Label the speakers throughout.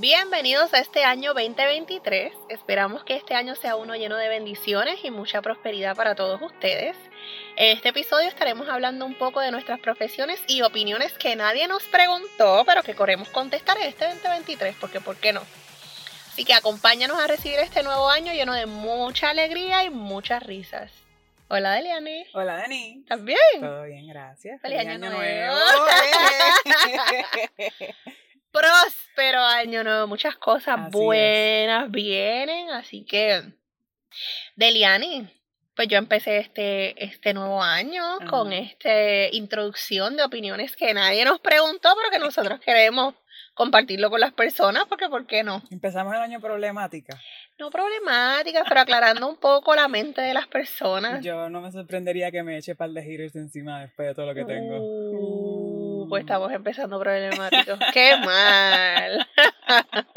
Speaker 1: Bienvenidos a este año 2023. Esperamos que este año sea uno lleno de bendiciones y mucha prosperidad para todos ustedes. En este episodio estaremos hablando un poco de nuestras profesiones y opiniones que nadie nos preguntó, pero que queremos contestar en este 2023, porque ¿por qué no? Así que acompáñanos a recibir este nuevo año lleno de mucha alegría y muchas risas. Hola, Deliane.
Speaker 2: Hola, Dani.
Speaker 1: ¿Estás bien?
Speaker 2: Todo bien, gracias.
Speaker 1: Feliz año nuevo. próspero año nuevo. Muchas cosas
Speaker 2: Así es.
Speaker 1: buenas vienen. Así que, Deliani, pues yo empecé este, este nuevo año
Speaker 2: Ajá.
Speaker 1: con esta introducción de opiniones que nadie nos preguntó, pero que nosotros queremos compartirlo con las personas, porque ¿por qué no?
Speaker 2: Empezamos el año problemática.
Speaker 1: No problemáticas, pero aclarando un poco la mente de las personas.
Speaker 2: Yo no me sorprendería que me eche par de haters encima después de todo lo que tengo.
Speaker 1: Uh, pues estamos empezando problemáticos. ¡Qué mal!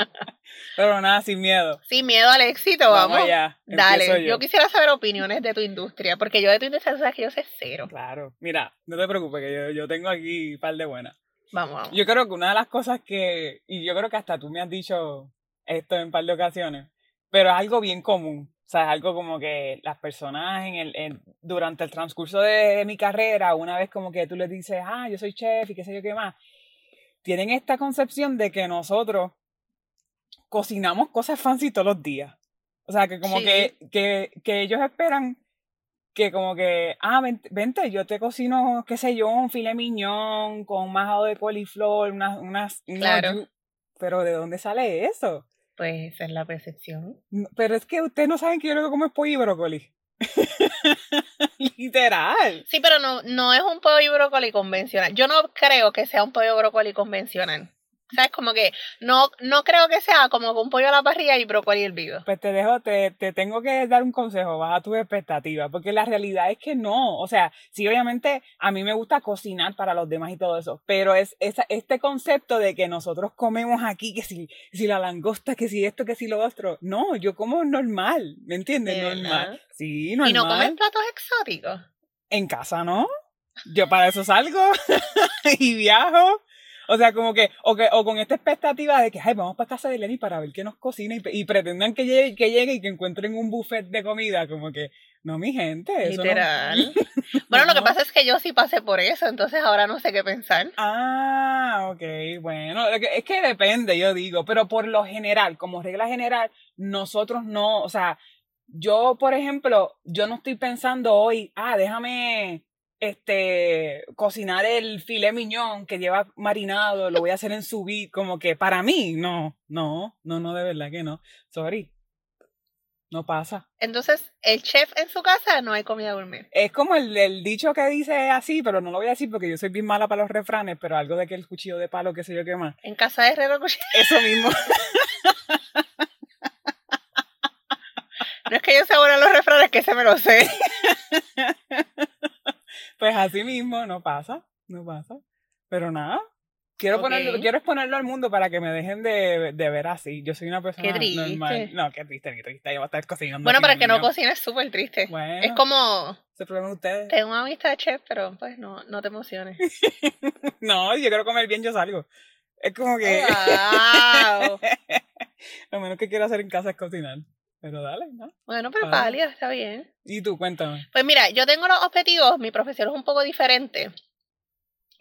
Speaker 2: Pero nada, sin miedo.
Speaker 1: Sin miedo al éxito, vamos.
Speaker 2: allá.
Speaker 1: Dale, yo. quisiera saber opiniones de tu industria, porque yo de tu industria sabes que yo sé cero.
Speaker 2: Claro. Mira, no te preocupes, que yo, yo tengo aquí un par de buenas.
Speaker 1: Vamos, vamos.
Speaker 2: Yo creo que una de las cosas que, y yo creo que hasta tú me has dicho esto en un par de ocasiones, pero es algo bien común. O sea, es algo como que las personas en el, en- durante el transcurso de, mi carrera, una vez como que tú les dices, ah, yo soy chef y qué sé yo qué más, tienen esta concepción de que nosotros cocinamos cosas fancy todos los días. O sea, que como
Speaker 1: Sí.
Speaker 2: que, que, que ellos esperan que como que, ah, ven- vente, yo te cocino, qué sé yo, un filet miñón con majado de coliflor, unas, unas,
Speaker 1: Claro.
Speaker 2: pero ¿de dónde sale eso?
Speaker 1: Pues esa es la percepción.
Speaker 2: No, Pero es que ustedes no saben que yo lo que como es pollo y brócoli. Literal.
Speaker 1: Sí, pero no, no es un pollo brócoli convencional. Yo no creo que sea un pollo brócoli convencional. ¿Sabes? Como que no, no creo que sea como un pollo a la parrilla y brócoli hervido.
Speaker 2: Pues te dejo, te, te tengo que dar un consejo, baja tus expectativas, porque la realidad es que no. O sea, sí, obviamente a mí me gusta cocinar para los demás y todo eso, pero es esa, este concepto de que nosotros comemos aquí, que si, si la langosta, que si esto, que si lo otro. No, yo como normal, ¿me entiendes?
Speaker 1: ¿De
Speaker 2: Normal. Sí, normal.
Speaker 1: Y no comen platos exóticos.
Speaker 2: En casa, ¿no? Yo para eso salgo y viajo. O sea, como que, o, que, o con esta expectativa de que, ay, vamos para casa de Lenny para ver qué nos cocina y, y pretendan que llegue, que llegue y que encuentren un buffet de comida, como que, no, mi gente, eso no-
Speaker 1: Literal. Bueno, lo que pasa es que yo sí pasé por eso, entonces ahora no sé qué pensar.
Speaker 2: Ah, ok, bueno, es que depende, yo digo, pero por lo general, como regla general, nosotros no, o sea, yo, por ejemplo, yo no estoy pensando hoy, ah, déjame, este, cocinar el filet miñón que lleva marinado, lo voy a hacer en su como que para mí, no, no, no, no, de verdad que no, sorry, no pasa.
Speaker 1: Entonces, el chef en su casa no hay comida gourmet.
Speaker 2: Es como el, el dicho que dice así, pero no lo voy a decir porque yo soy bien mala para los refranes, pero algo de que el cuchillo de palo, qué sé yo qué más.
Speaker 1: En casa de Herrero Cuchillo.
Speaker 2: Eso mismo.
Speaker 1: No es que yo buena en los refranes, que se me lo sé.
Speaker 2: Pues así mismo, no pasa, no pasa. Pero nada, quiero
Speaker 1: Ok.
Speaker 2: ponerlo, quiero exponerlo al mundo para que me dejen de, de ver así. Yo soy una persona
Speaker 1: Qué triste.
Speaker 2: normal. No, qué triste, qué triste. Yo voy a estar cocinando.
Speaker 1: Bueno, para que no cocina es súper triste.
Speaker 2: Bueno,
Speaker 1: Es como,
Speaker 2: ese problema de ustedes.
Speaker 1: tengo una amistad chef, pero pues no, no te emociones.
Speaker 2: No, yo quiero comer bien, yo salgo. Es como que
Speaker 1: ¡Wow!
Speaker 2: lo menos que quiero hacer en casa es cocinar. Pero dale, ¿no?
Speaker 1: Bueno, pero
Speaker 2: Ah.
Speaker 1: válida, está bien.
Speaker 2: Y tú, cuéntame.
Speaker 1: Pues mira, yo tengo los objetivos, mi profesión es un poco diferente.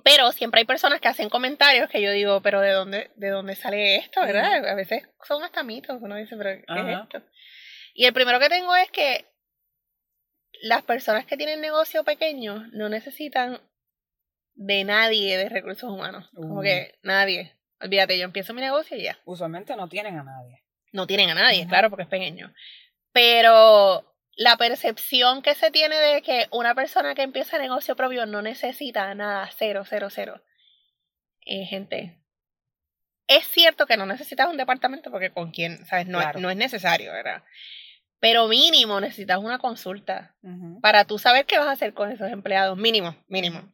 Speaker 1: Pero siempre hay personas que hacen comentarios que yo digo, pero ¿de dónde, de dónde sale esto, verdad? A veces son hasta mitos, uno dice, pero ¿qué es esto? Y el primero que tengo es que las personas que tienen negocio pequeño no necesitan de nadie de recursos humanos. Como que nadie. Olvídate, yo empiezo mi negocio y ya.
Speaker 2: Usualmente no tienen a nadie.
Speaker 1: No tienen a nadie, claro, porque es pequeño. Pero la percepción que se tiene de que una persona que empieza negocio propio no necesita nada, cero, cero, cero. Eh, gente, es cierto que no necesitas un departamento porque con quién, ¿sabes? No, no es necesario, ¿verdad? Pero mínimo necesitas una consulta para tú saber qué vas a hacer con esos empleados, mínimo, mínimo.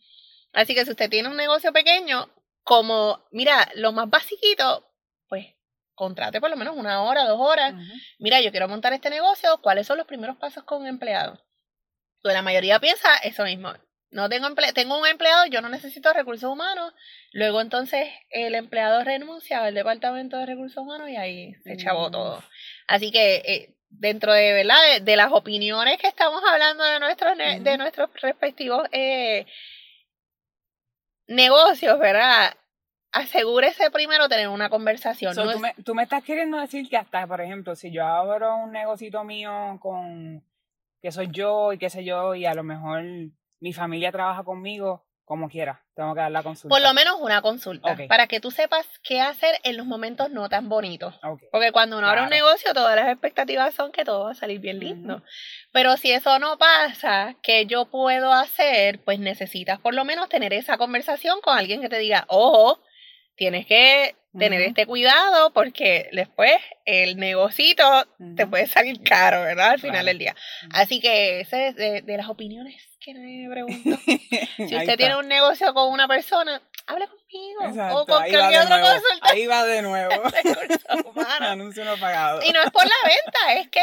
Speaker 1: Así que si usted tiene un negocio pequeño, como, mira, lo más basiquito, pues contrate por lo menos una hora, dos horas. Mira, yo quiero montar este negocio, ¿cuáles son los primeros pasos con un empleado? Pues la mayoría piensa eso mismo. No tengo empleo, tengo un empleado, yo no necesito recursos humanos. Luego entonces el empleado renuncia al departamento de recursos humanos y ahí se echabó todo. Así que eh, dentro de verdad de, las opiniones que estamos hablando de nuestros de nuestros respectivos eh, negocios, ¿verdad? Asegúrese primero tener una conversación.
Speaker 2: tú, me, tú, me, estás queriendo decir que hasta, por ejemplo, si yo abro un negocito mío con que soy yo y qué sé yo, y a lo mejor mi familia trabaja conmigo, como quiera, tengo que dar la consulta.
Speaker 1: Por lo menos una consulta, para que tú sepas qué hacer en los momentos no tan bonitos. Porque cuando uno abre un negocio, todas las expectativas son que todo va a salir bien lindo. Pero si eso no pasa, ¿qué yo puedo hacer? Pues necesitas por lo menos tener esa conversación con alguien que te diga, ojo, tienes que tener este cuidado porque después el negocito te puede salir caro, ¿verdad? Al final del día. Así que ese es de, las opiniones que me pregunto. si usted tiene un negocio con una persona, hable conmigo. o con cualquier otro consultor.
Speaker 2: Ahí va de nuevo. Anuncio no pagado.
Speaker 1: Y no es por la venta, es que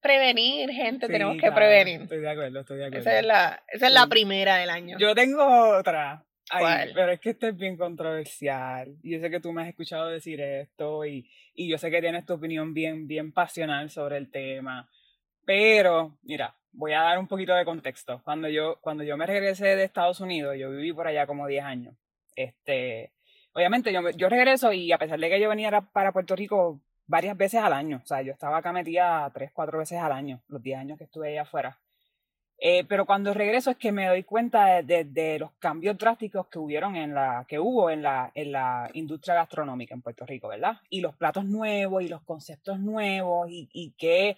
Speaker 1: prevenir, gente, tenemos que prevenir.
Speaker 2: Estoy de acuerdo, estoy de acuerdo.
Speaker 1: Esa es la, esa es la primera del año.
Speaker 2: Yo tengo otra. Ay, pero es que esto es bien controversial. Y yo sé que tú me has escuchado decir esto y, y yo sé que tienes tu opinión bien, bien pasional sobre el tema. Pero, mira, voy a dar un poquito de contexto. Cuando yo, cuando yo me regresé de Estados Unidos, yo viví por allá como 10 años. Este, obviamente yo, yo regreso y a pesar de que yo venía para Puerto Rico varias veces al año, o sea, yo estaba acá metida tres, cuatro veces al año, los 10 años que estuve allá afuera. Eh, pero cuando regreso es que me doy cuenta de, los cambios drásticos que hubieron en la, que hubo en la, en la industria gastronómica en Puerto Rico, ¿verdad? Y los platos nuevos y los conceptos nuevos y, y que,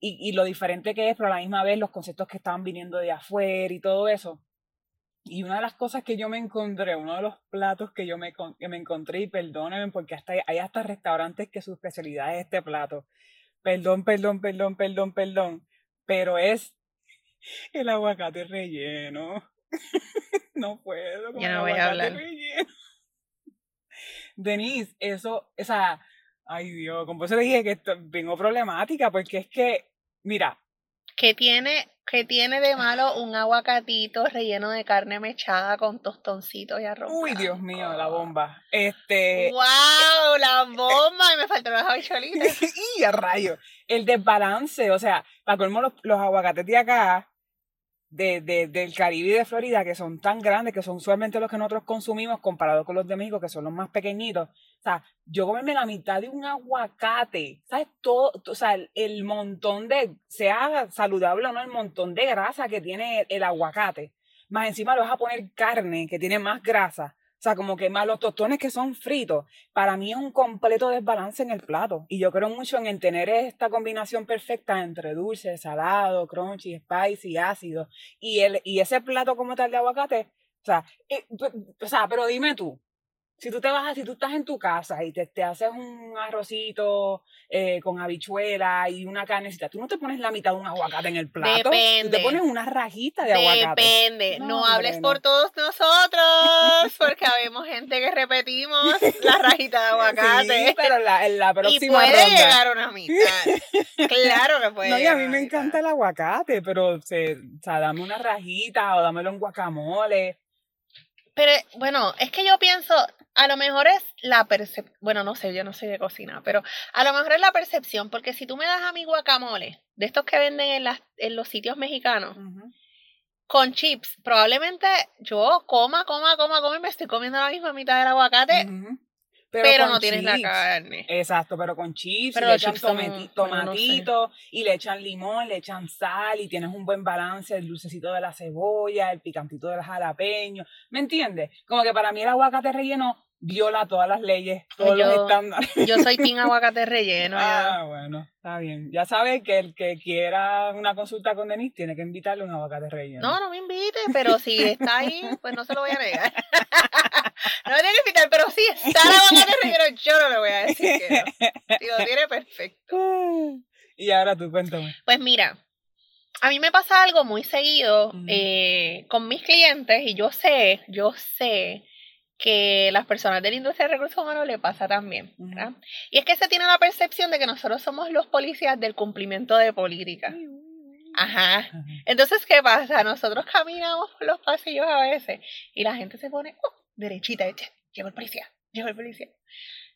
Speaker 2: y, y, lo diferente que es, pero a la misma vez los conceptos que estaban viniendo de afuera y todo eso. Y una de las cosas que yo me encontré, uno de los platos que yo me, que me encontré, y perdónenme porque hasta, hay hasta restaurantes que su especialidad es este plato. Perdón, perdón, perdón, perdón, perdón. Pero es el aguacate relleno. no puedo.
Speaker 1: Ya no voy a hablar.
Speaker 2: Denise, eso, o sea, ay Dios, como eso le dije que vengo problemática, porque es que, mira.
Speaker 1: Que tiene, que tiene de malo un aguacatito relleno de carne mechada con tostoncitos y arroz.
Speaker 2: Uy, Dios mío, la bomba. Este.
Speaker 1: ¡Wow! La bomba. y me faltaron las habichuelitas.
Speaker 2: y a rayo. El desbalance, o sea, para colmo los, los aguacates de acá de, de, del Caribe y de Florida que son tan grandes, que son usualmente los que nosotros consumimos comparado con los de México, que son los más pequeñitos. O sea, yo comerme la mitad de un aguacate, ¿sabes? Todo, o sea, el, montón de, sea saludable o no, el montón de grasa que tiene el aguacate. Más encima le vas a poner carne que tiene más grasa. O sea, como que más los tostones que son fritos, para mí es un completo desbalance en el plato. Y yo creo mucho en tener esta combinación perfecta entre dulce, salado, crunchy, spicy, ácido. Y, el, y ese plato como tal de aguacate, o sea, eh, o sea, pero dime tú, si tú te vas, si tú estás en tu casa y te, te haces un arrocito eh, con habichuela y una carnecita, tú no te pones la mitad de un aguacate en el plato. Depende. Tú te pones una rajita de aguacate.
Speaker 1: Depende. No, hables por todos nosotros, porque habemos gente que repetimos la rajita de aguacate.
Speaker 2: Sí, pero la, en la próxima
Speaker 1: y puede llegar una mitad. claro que puede.
Speaker 2: No, y a mí me encanta el aguacate, pero se, o sea, dame una rajita o dámelo en guacamole.
Speaker 1: Pero bueno, es que yo pienso, a lo mejor es la percepción, bueno, no sé, yo no sé de cocina, pero a lo mejor es la percepción, porque si tú me das a mi guacamole, de estos que venden en, las, en los sitios mexicanos, con chips, probablemente yo coma, coma, coma, coma y me estoy comiendo la misma mitad del aguacate, pero, no tienes la carne.
Speaker 2: Exacto, pero con chips, le echan tomatito y le echan limón, le echan sal y tienes un buen balance, el dulcecito de la cebolla, el picantito del jalapeño, ¿me entiendes? Como que para mí el aguacate relleno viola todas las leyes, todos los estándares.
Speaker 1: Yo soy Team Aguacate Relleno.
Speaker 2: ah, bueno, está bien. Ya sabes que el que quiera una consulta con Denise tiene que invitarle un aguacate relleno.
Speaker 1: No, no me invite, pero si está ahí, pues no se lo voy a negar. no tiene invitar, pero si está el aguacate relleno, yo no le voy a decir que no. Digo, tiene perfecto.
Speaker 2: Y ahora tú cuéntame.
Speaker 1: Pues mira, a mí me pasa algo muy seguido eh, con mis clientes y yo sé, yo sé que las personas de la industria de recursos humanos le pasa también. Y es que se tiene la percepción de que nosotros somos los policías del cumplimiento de política. Ajá. Entonces, ¿qué pasa? Nosotros caminamos por los pasillos a veces y la gente se pone, oh, derechita, llevo el policía, llevo el policía.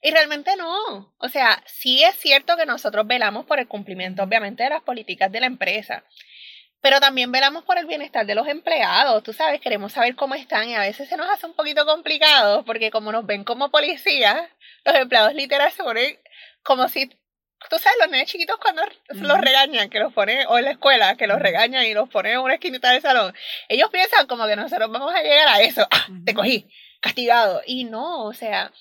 Speaker 1: Y realmente no. O sea, sí es cierto que nosotros velamos por el cumplimiento, obviamente, de las políticas de la empresa pero también velamos por el bienestar de los empleados, tú sabes, queremos saber cómo están y a veces se nos hace un poquito complicado porque como nos ven como policías, los empleados literal se ponen como si, tú sabes, los niños chiquitos cuando los regañan, que los ponen, o en la escuela, que los regañan y los ponen en una esquinita del salón, ellos piensan como que nosotros vamos a llegar a eso, ah, te cogí, castigado, y no, o sea,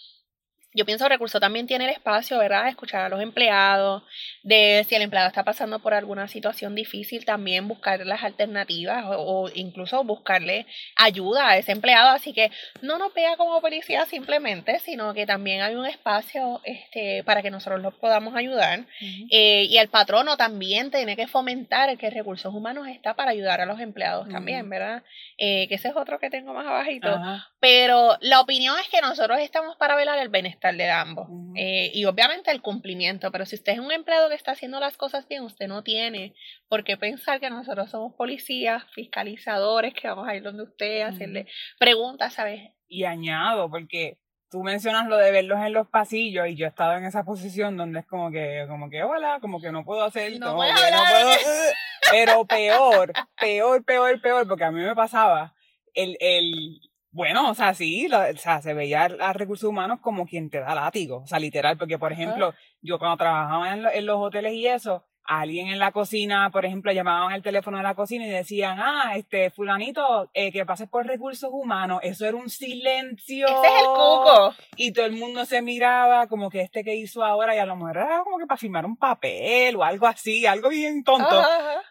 Speaker 1: yo pienso que Recurso también tiene el espacio, ¿verdad?, de escuchar a los empleados, de si el empleado está pasando por alguna situación difícil, también buscar las alternativas o, incluso buscarle ayuda a ese empleado. Así que no nos vea como policía simplemente, sino que también hay un espacio este, para que nosotros los podamos ayudar. Eh, y el patrono también tiene que fomentar que Recursos Humanos está para ayudar a los empleados también, ¿verdad? Eh, que ese es otro que tengo más abajito. Pero la opinión es que nosotros estamos para velar el bienestar de ambos. Eh, y obviamente el cumplimiento, pero si usted es un empleado que está haciendo las cosas bien, usted no tiene por qué pensar que nosotros somos policías, fiscalizadores, que vamos a ir donde usted, a hacerle preguntas, ¿sabes?
Speaker 2: Y añado, porque tú mencionas lo de verlos en los pasillos y yo he estado en esa posición donde es como que, como que, hola, como que no puedo hacer, no, puedo, pero peor, peor, peor, peor, porque a mí me pasaba el, el, bueno, o sea, sí, o sea, se veía a recursos humanos como quien te da látigo, o sea, literal, porque por ejemplo, yo cuando trabajaba en, los hoteles y eso, alguien en la cocina, por ejemplo, llamaban el teléfono de la cocina y decían, ah, este, fulanito, eh, que pases por recursos humanos, eso era un silencio.
Speaker 1: Ese es el cuco.
Speaker 2: Y todo el mundo se miraba como que este que hizo ahora y a lo mejor era como que para firmar un papel o algo así, algo bien tonto.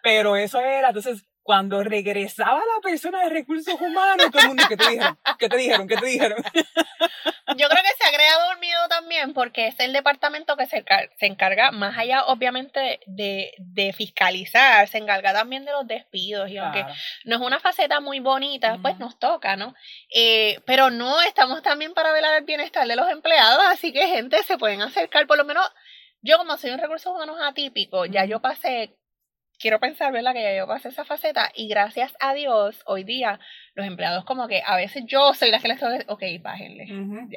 Speaker 2: Pero eso era, entonces, cuando regresaba la persona de recursos humanos, todo el mundo, ¿qué te dijeron? ¿Qué te dijeron? ¿Qué te dijeron?
Speaker 1: Yo creo que se ha creado un miedo también porque es el departamento que se, se encarga, más allá obviamente de, de, fiscalizar, se encarga también de los despidos y aunque no es una faceta muy bonita, pues nos toca, ¿no? Eh, pero no, estamos también para velar el bienestar de los empleados, así que gente se pueden acercar, por lo menos yo como soy un recurso humano atípico, ya yo pasé quiero pensar, ¿verdad? Que ya yo pasé esa faceta y gracias a Dios, hoy día, los empleados como que a veces yo soy la que les tengo que, ok, bájenle.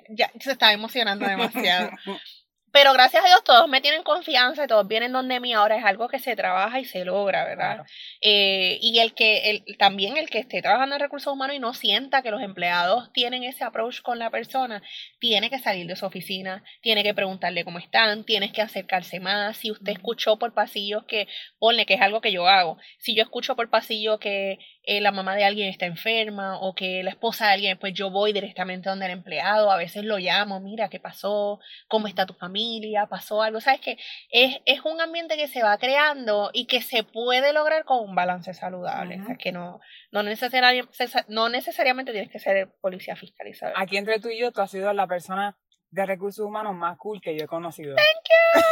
Speaker 1: ya, se está emocionando demasiado. Pero gracias a Dios todos me tienen confianza y todos vienen donde mí. Ahora es algo que se trabaja y se logra, ¿verdad? Eh, y el que el, también el que esté trabajando en recursos humanos y no sienta que los empleados tienen ese approach con la persona, tiene que salir de su oficina, tiene que preguntarle cómo están, tienes que acercarse más. Si usted escuchó por pasillos que, ponle que es algo que yo hago, si yo escucho por pasillo que eh, la mamá de alguien está enferma o que la esposa de alguien, pues yo voy directamente donde el empleado, a veces lo llamo, mira, ¿qué pasó? ¿Cómo está tu familia? ¿Pasó algo? ¿Sabes que es, es un ambiente que se va creando y que se puede lograr con un balance saludable, o sea, que no, no, necesariamente, no necesariamente tienes que ser policía fiscalizador.
Speaker 2: Aquí entre tú y yo, tú has sido la persona de recursos humanos más cool que yo he conocido.
Speaker 1: Thank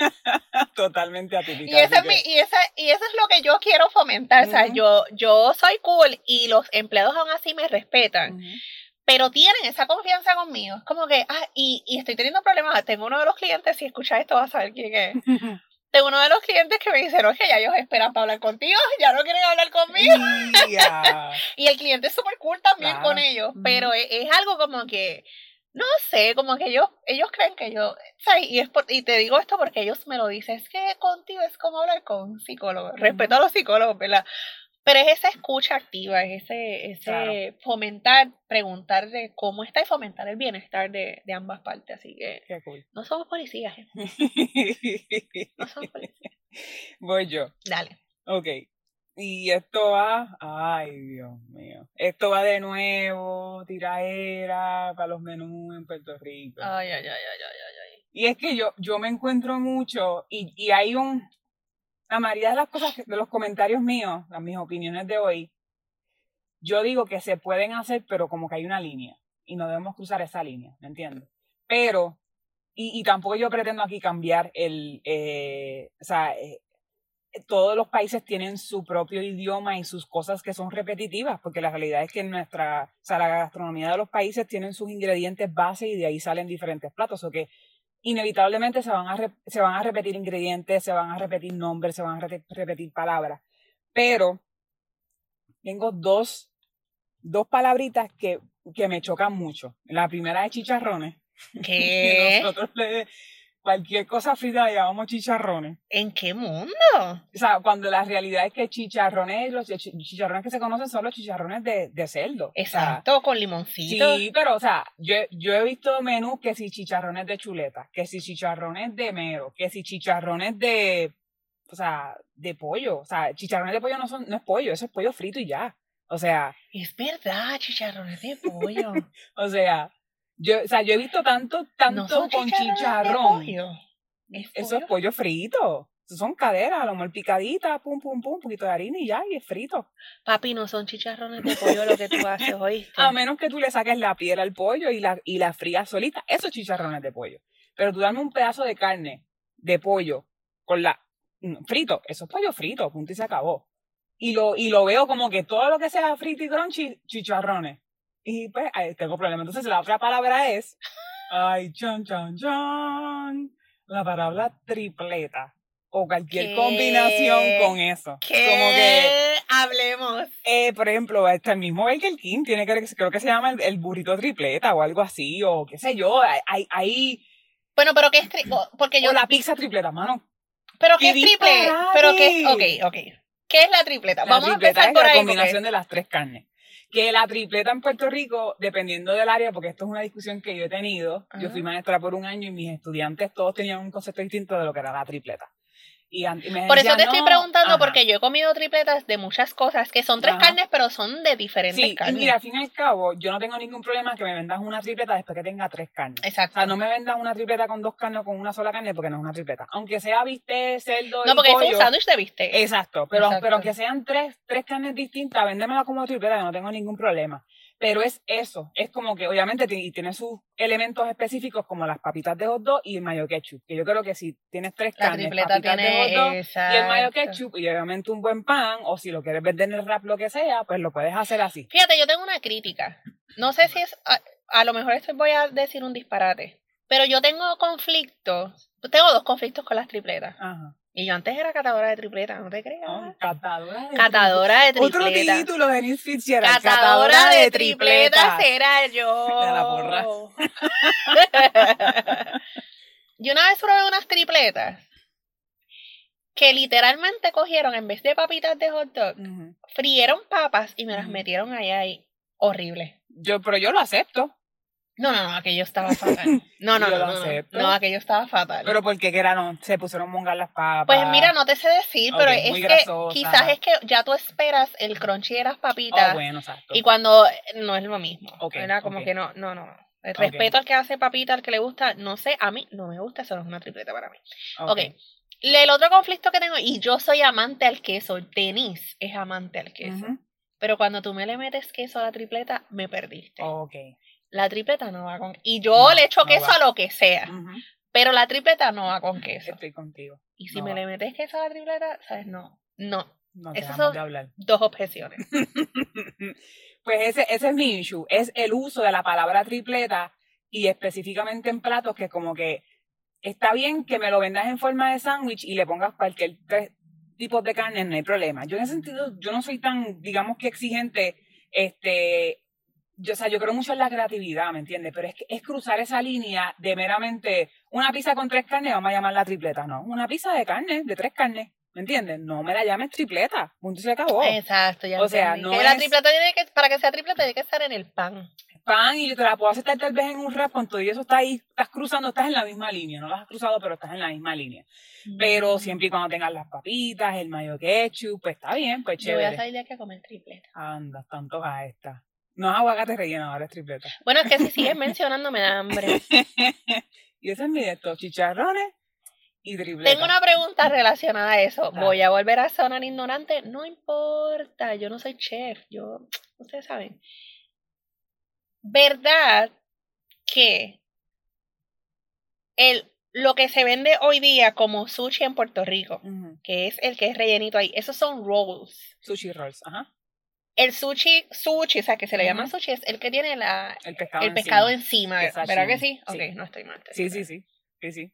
Speaker 2: you. Totalmente atípica.
Speaker 1: Y, ese es y, esa, y eso es lo que yo quiero fomentar. O sea, yo, yo soy cool y los empleados aún así me respetan. Pero tienen esa confianza conmigo. Es como que, ah, y, y estoy teniendo problemas. Tengo uno de los clientes, si escucha esto, vas a saber quién es. Tengo uno de los clientes que me dice, que ya ellos esperan para hablar contigo, ya no quieren hablar conmigo. y el cliente es súper cool también con ellos, pero es, algo como que, no sé, como que ellos, ellos creen que yo, Y, es y te digo esto porque ellos me lo dicen, es que contigo es como hablar con un psicólogo, respeto a los psicólogos, ¿verdad? Pero es esa escucha activa, es ese, ese fomentar, preguntar de cómo está y fomentar el bienestar de, de ambas partes. Así que
Speaker 2: Qué cool.
Speaker 1: no somos policías, ¿eh? no somos policías.
Speaker 2: Voy yo.
Speaker 1: Dale.
Speaker 2: Ok. Y esto va, ay Dios mío, esto va de nuevo, tiraera para los menús en Puerto Rico.
Speaker 1: Ay, ay, ay, ay, ay, ay.
Speaker 2: Y es que yo, yo me encuentro mucho y, y hay un, la mayoría de las cosas, de los comentarios míos, las mis opiniones de hoy, yo digo que se pueden hacer, pero como que hay una línea y no debemos cruzar esa línea, ¿me entiendes? Pero, y, y tampoco yo pretendo aquí cambiar el, eh, o sea, eh, todos los países tienen su propio idioma y sus cosas que son repetitivas, porque la realidad es que nuestra, o sea, la gastronomía de los países tienen sus ingredientes base y de ahí salen diferentes platos, o que inevitablemente se van a, re- se van a repetir ingredientes, se van a repetir nombres, se van a re- repetir palabras, pero tengo dos, dos palabritas que, que me chocan mucho. La primera es chicharrones. que
Speaker 1: ¿Qué?
Speaker 2: nosotros le, cualquier cosa frita le llamamos chicharrones.
Speaker 1: ¿En qué mundo?
Speaker 2: O sea, cuando la realidad es que chicharrones, los chi- chicharrones que se conocen son los chicharrones de, de cerdo. O sea,
Speaker 1: Exacto, con limoncito.
Speaker 2: Sí, pero o sea, yo, yo he visto menús que si chicharrones de chuleta, que si chicharrones de mero, que si chicharrones de, o sea, de pollo. O sea, chicharrones de pollo no son, no es pollo, eso es pollo frito y ya. O sea,
Speaker 1: Es verdad, chicharrones de pollo.
Speaker 2: o sea, yo, o sea, yo he visto tanto, tanto
Speaker 1: no son
Speaker 2: con chicharrón.
Speaker 1: pollo. Es
Speaker 2: Eso
Speaker 1: pollo.
Speaker 2: es pollo frito. Son caderas, a lo mejor picadita, pum, pum, pum, un poquito de harina y ya, y es frito.
Speaker 1: Papi, no son chicharrones de pollo lo que tú haces, ¿oíste?
Speaker 2: A menos que tú le saques la piel al pollo y la, y la frías solita. Esos chicharrones de pollo. Pero tú dame un pedazo de carne de pollo con la mm, frito. Eso es pollo frito, punto y se acabó. Y lo, y lo veo como que todo lo que sea frito y crunchy, chicharrones. Y pues ahí tengo problema. Entonces la otra palabra es, ay, chan, chan, chan, la palabra tripleta. O cualquier
Speaker 1: ¿Qué?
Speaker 2: combinación con eso.
Speaker 1: ¿Qué?
Speaker 2: Como que
Speaker 1: Hablemos.
Speaker 2: eh, por ejemplo, hasta el mismo Burger King tiene que, creo que se llama el, el burrito tripleta o algo así, o qué sé yo, hay, hay,
Speaker 1: Bueno, pero ¿qué es tri- o- Porque yo
Speaker 2: o la pizza tripleta, mano.
Speaker 1: Pero ¿qué
Speaker 2: ¡Qué
Speaker 1: es triple?
Speaker 2: disparate!
Speaker 1: Pero qué ok, ok. ¿Qué es la tripleta?
Speaker 2: La
Speaker 1: Vamos a
Speaker 2: tripleta
Speaker 1: empezar
Speaker 2: es
Speaker 1: por
Speaker 2: la
Speaker 1: ahí.
Speaker 2: combinación
Speaker 1: porque-
Speaker 2: de las tres carnes. Que la tripleta en Puerto Rico, dependiendo del área, porque esto es una discusión que yo he tenido, yo fui maestra por un año y mis estudiantes todos tenían un concepto distinto de lo que era la tripleta. Y, y me
Speaker 1: Por eso te estoy
Speaker 2: "No,
Speaker 1: preguntando,
Speaker 2: ajá".
Speaker 1: porque yo he comido tripletas de muchas cosas que son tres
Speaker 2: Ajá.
Speaker 1: carnes, pero son de diferentes
Speaker 2: Sí, y
Speaker 1: carnes.
Speaker 2: mira, al fin y al cabo, yo no tengo ningún problema que me vendas una tripleta después que tenga tres carnes. O
Speaker 1: Exacto.
Speaker 2: sea, no me vendas una tripleta con dos carnes o con una sola carne porque no es una tripleta. Aunque sea bistec, cerdo
Speaker 1: no,
Speaker 2: y
Speaker 1: porque es
Speaker 2: pollo.
Speaker 1: un sándwich de bistec.
Speaker 2: Exacto, pero,
Speaker 1: Exacto.
Speaker 2: pero que sean tres, tres carnes distintas, véndemela como tripleta, que no tengo ningún problema. Pero es eso, es como que obviamente y tiene sus elementos específicos como las papitas de hot dog y el mayo ketchup. Que yo creo que si tienes tres carnes, papitas de hot dog y el mayo ketchup y obviamente un buen pan, o si lo quieres vender en el rap, lo que sea, pues lo puedes hacer así.
Speaker 1: Fíjate, yo tengo una crítica. No sé si es. A, a lo mejor esto voy a decir un disparate. Pero yo tengo conflictos. Tengo dos conflictos con las tripletas.
Speaker 2: Ajá.
Speaker 1: Y yo antes era catadora de tripletas, no te creas.
Speaker 2: Oh, catadora de
Speaker 1: Catadora de
Speaker 2: Otro
Speaker 1: tripletas.
Speaker 2: título de Denise Fitzgerald.
Speaker 1: Catadora de tripletas era yo.
Speaker 2: De la porra.
Speaker 1: yo una vez probé unas tripletas que literalmente cogieron, en vez de papitas de hot dog,
Speaker 2: Ujú.
Speaker 1: frieron papas y me las metieron allá y horrible.
Speaker 2: Yo, pero yo lo acepto.
Speaker 1: No, no, no, aquello estaba fatal. No, no, no, no, no, aquello estaba fatal.
Speaker 2: Pero porque que era no, se pusieron mongas las papas.
Speaker 1: pues mira, no te sé decir, pero es que quizás es que ya tú esperas el crunchy de las papitas
Speaker 2: Oh, bueno, exacto.
Speaker 1: Y cuando no es lo mismo.
Speaker 2: Ok,
Speaker 1: Era como que no, no, no. Respeto al que hace papita, al que le gusta, no sé, a mí no me gusta, eso no es una tripleta para mí.
Speaker 2: Ok.
Speaker 1: El otro conflicto que tengo, y yo soy amante al queso, Denise es amante al queso. Pero cuando tú me le metes queso a la tripleta, me perdiste.
Speaker 2: Ok.
Speaker 1: La tripleta no va con... Y yo
Speaker 2: No,
Speaker 1: le echo
Speaker 2: no
Speaker 1: queso
Speaker 2: va.
Speaker 1: a lo que sea, pero la tripleta no va con queso.
Speaker 2: Estoy contigo.
Speaker 1: Y si
Speaker 2: no
Speaker 1: me
Speaker 2: va.
Speaker 1: le metes queso a la tripleta, ¿sabes? No, no.
Speaker 2: No dejamos
Speaker 1: son-
Speaker 2: de hablar.
Speaker 1: Dos objeciones.
Speaker 2: Pues ese, ese es mi issue. Es el uso de la palabra tripleta y específicamente en platos que como que está bien que me lo vendas en forma de sándwich y le pongas cualquier tres tipos de carne, no hay problema. Yo en ese sentido, yo no soy tan, digamos que exigente, este, yo, o sea, yo creo mucho en la creatividad, ¿me entiendes? Pero es que es cruzar esa línea de meramente una pizza con tres carnes, vamos a llamarla tripleta, no, una pizza de carne, de tres carnes, ¿me ¿Me entiendes? No me la llames tripleta. Punto y se acabó.
Speaker 1: Exacto, ya
Speaker 2: O sea,
Speaker 1: entendí.
Speaker 2: no
Speaker 1: Que la
Speaker 2: es-
Speaker 1: tripleta tiene que, para que sea tripleta tiene que estar en el pan.
Speaker 2: Pan y yo te la puedo aceptar tal vez en un rap con todo y eso está ahí, estás cruzando, estás en la misma línea. No las has cruzado, pero estás en la misma línea. Pero
Speaker 1: Mm.
Speaker 2: siempre y cuando tengas las papitas, el mayo ketchup, pues está bien, pues
Speaker 1: Yo voy a
Speaker 2: chévere.
Speaker 1: salir de aquí a comer tripleta.
Speaker 2: Anda, tantos a esta. No es aguacate relleno, ahora es tripleta.
Speaker 1: Bueno, es que si sigues mencionando me da hambre.
Speaker 2: y ese es mi de chicharrones y tripleta.
Speaker 1: Tengo una pregunta relacionada a eso.
Speaker 2: Ah.
Speaker 1: Voy a volver a sonar ignorante. No importa, yo no soy chef. Yo, ustedes saben. ¿Verdad que el, lo que se vende hoy día como sushi en Puerto Rico, que es el que es rellenito ahí, esos son rolls?
Speaker 2: Sushi rolls, ajá.
Speaker 1: El sushi, sushi, o sea, que se le llama sushi, es el que tiene la,
Speaker 2: El pescado
Speaker 1: el
Speaker 2: encima.
Speaker 1: pescado encima.
Speaker 2: El
Speaker 1: ¿Verdad que
Speaker 2: sashimi,
Speaker 1: sí? Ok,
Speaker 2: sí.
Speaker 1: no estoy mal. estoy
Speaker 2: Sí, sí, sí. Sí, sí.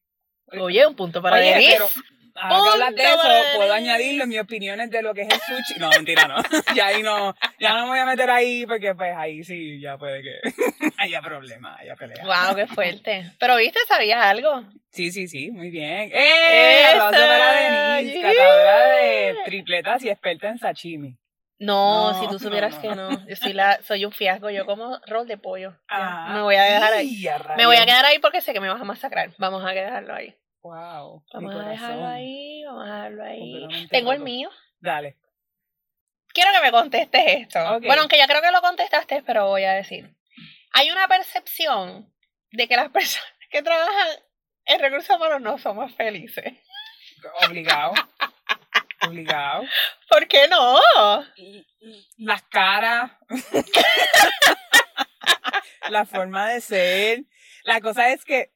Speaker 1: Oye, un punto para
Speaker 2: Oye, pero ahora que hablas de eso, puedo en mis opiniones de lo que es el sushi. No, mentira, no. ya ahí no, ya no me voy a meter ahí porque pues ahí sí, ya puede que haya problemas, haya pelea.
Speaker 1: Wow, qué fuerte. Pero viste, sabías algo.
Speaker 2: Sí, sí, sí, muy bien. ¡Eh! Aplauso para Denise, catadora de tripletas y experta en sashimi.
Speaker 1: No,
Speaker 2: No,
Speaker 1: si tú supieras
Speaker 2: no.
Speaker 1: que no. Yo soy, la, soy un fiasco. Yo como rol de pollo.
Speaker 2: Ah,
Speaker 1: me voy a dejar ahí. Me voy a quedar ahí porque sé que me vas a masacrar. Vamos a dejarlo ahí.
Speaker 2: Wow,
Speaker 1: Vamos a dejarlo ahí. Vamos a dejarlo ahí. Tengo el mío.
Speaker 2: Dale.
Speaker 1: Quiero que me contestes esto. Bueno, aunque ya creo que lo contestaste, pero voy a decir. Hay una percepción de que las personas que trabajan en recursos humanos no somos felices.
Speaker 2: Obligado. Obligado.
Speaker 1: ¿Por qué no?
Speaker 2: Las caras. la forma de ser. La cosa es que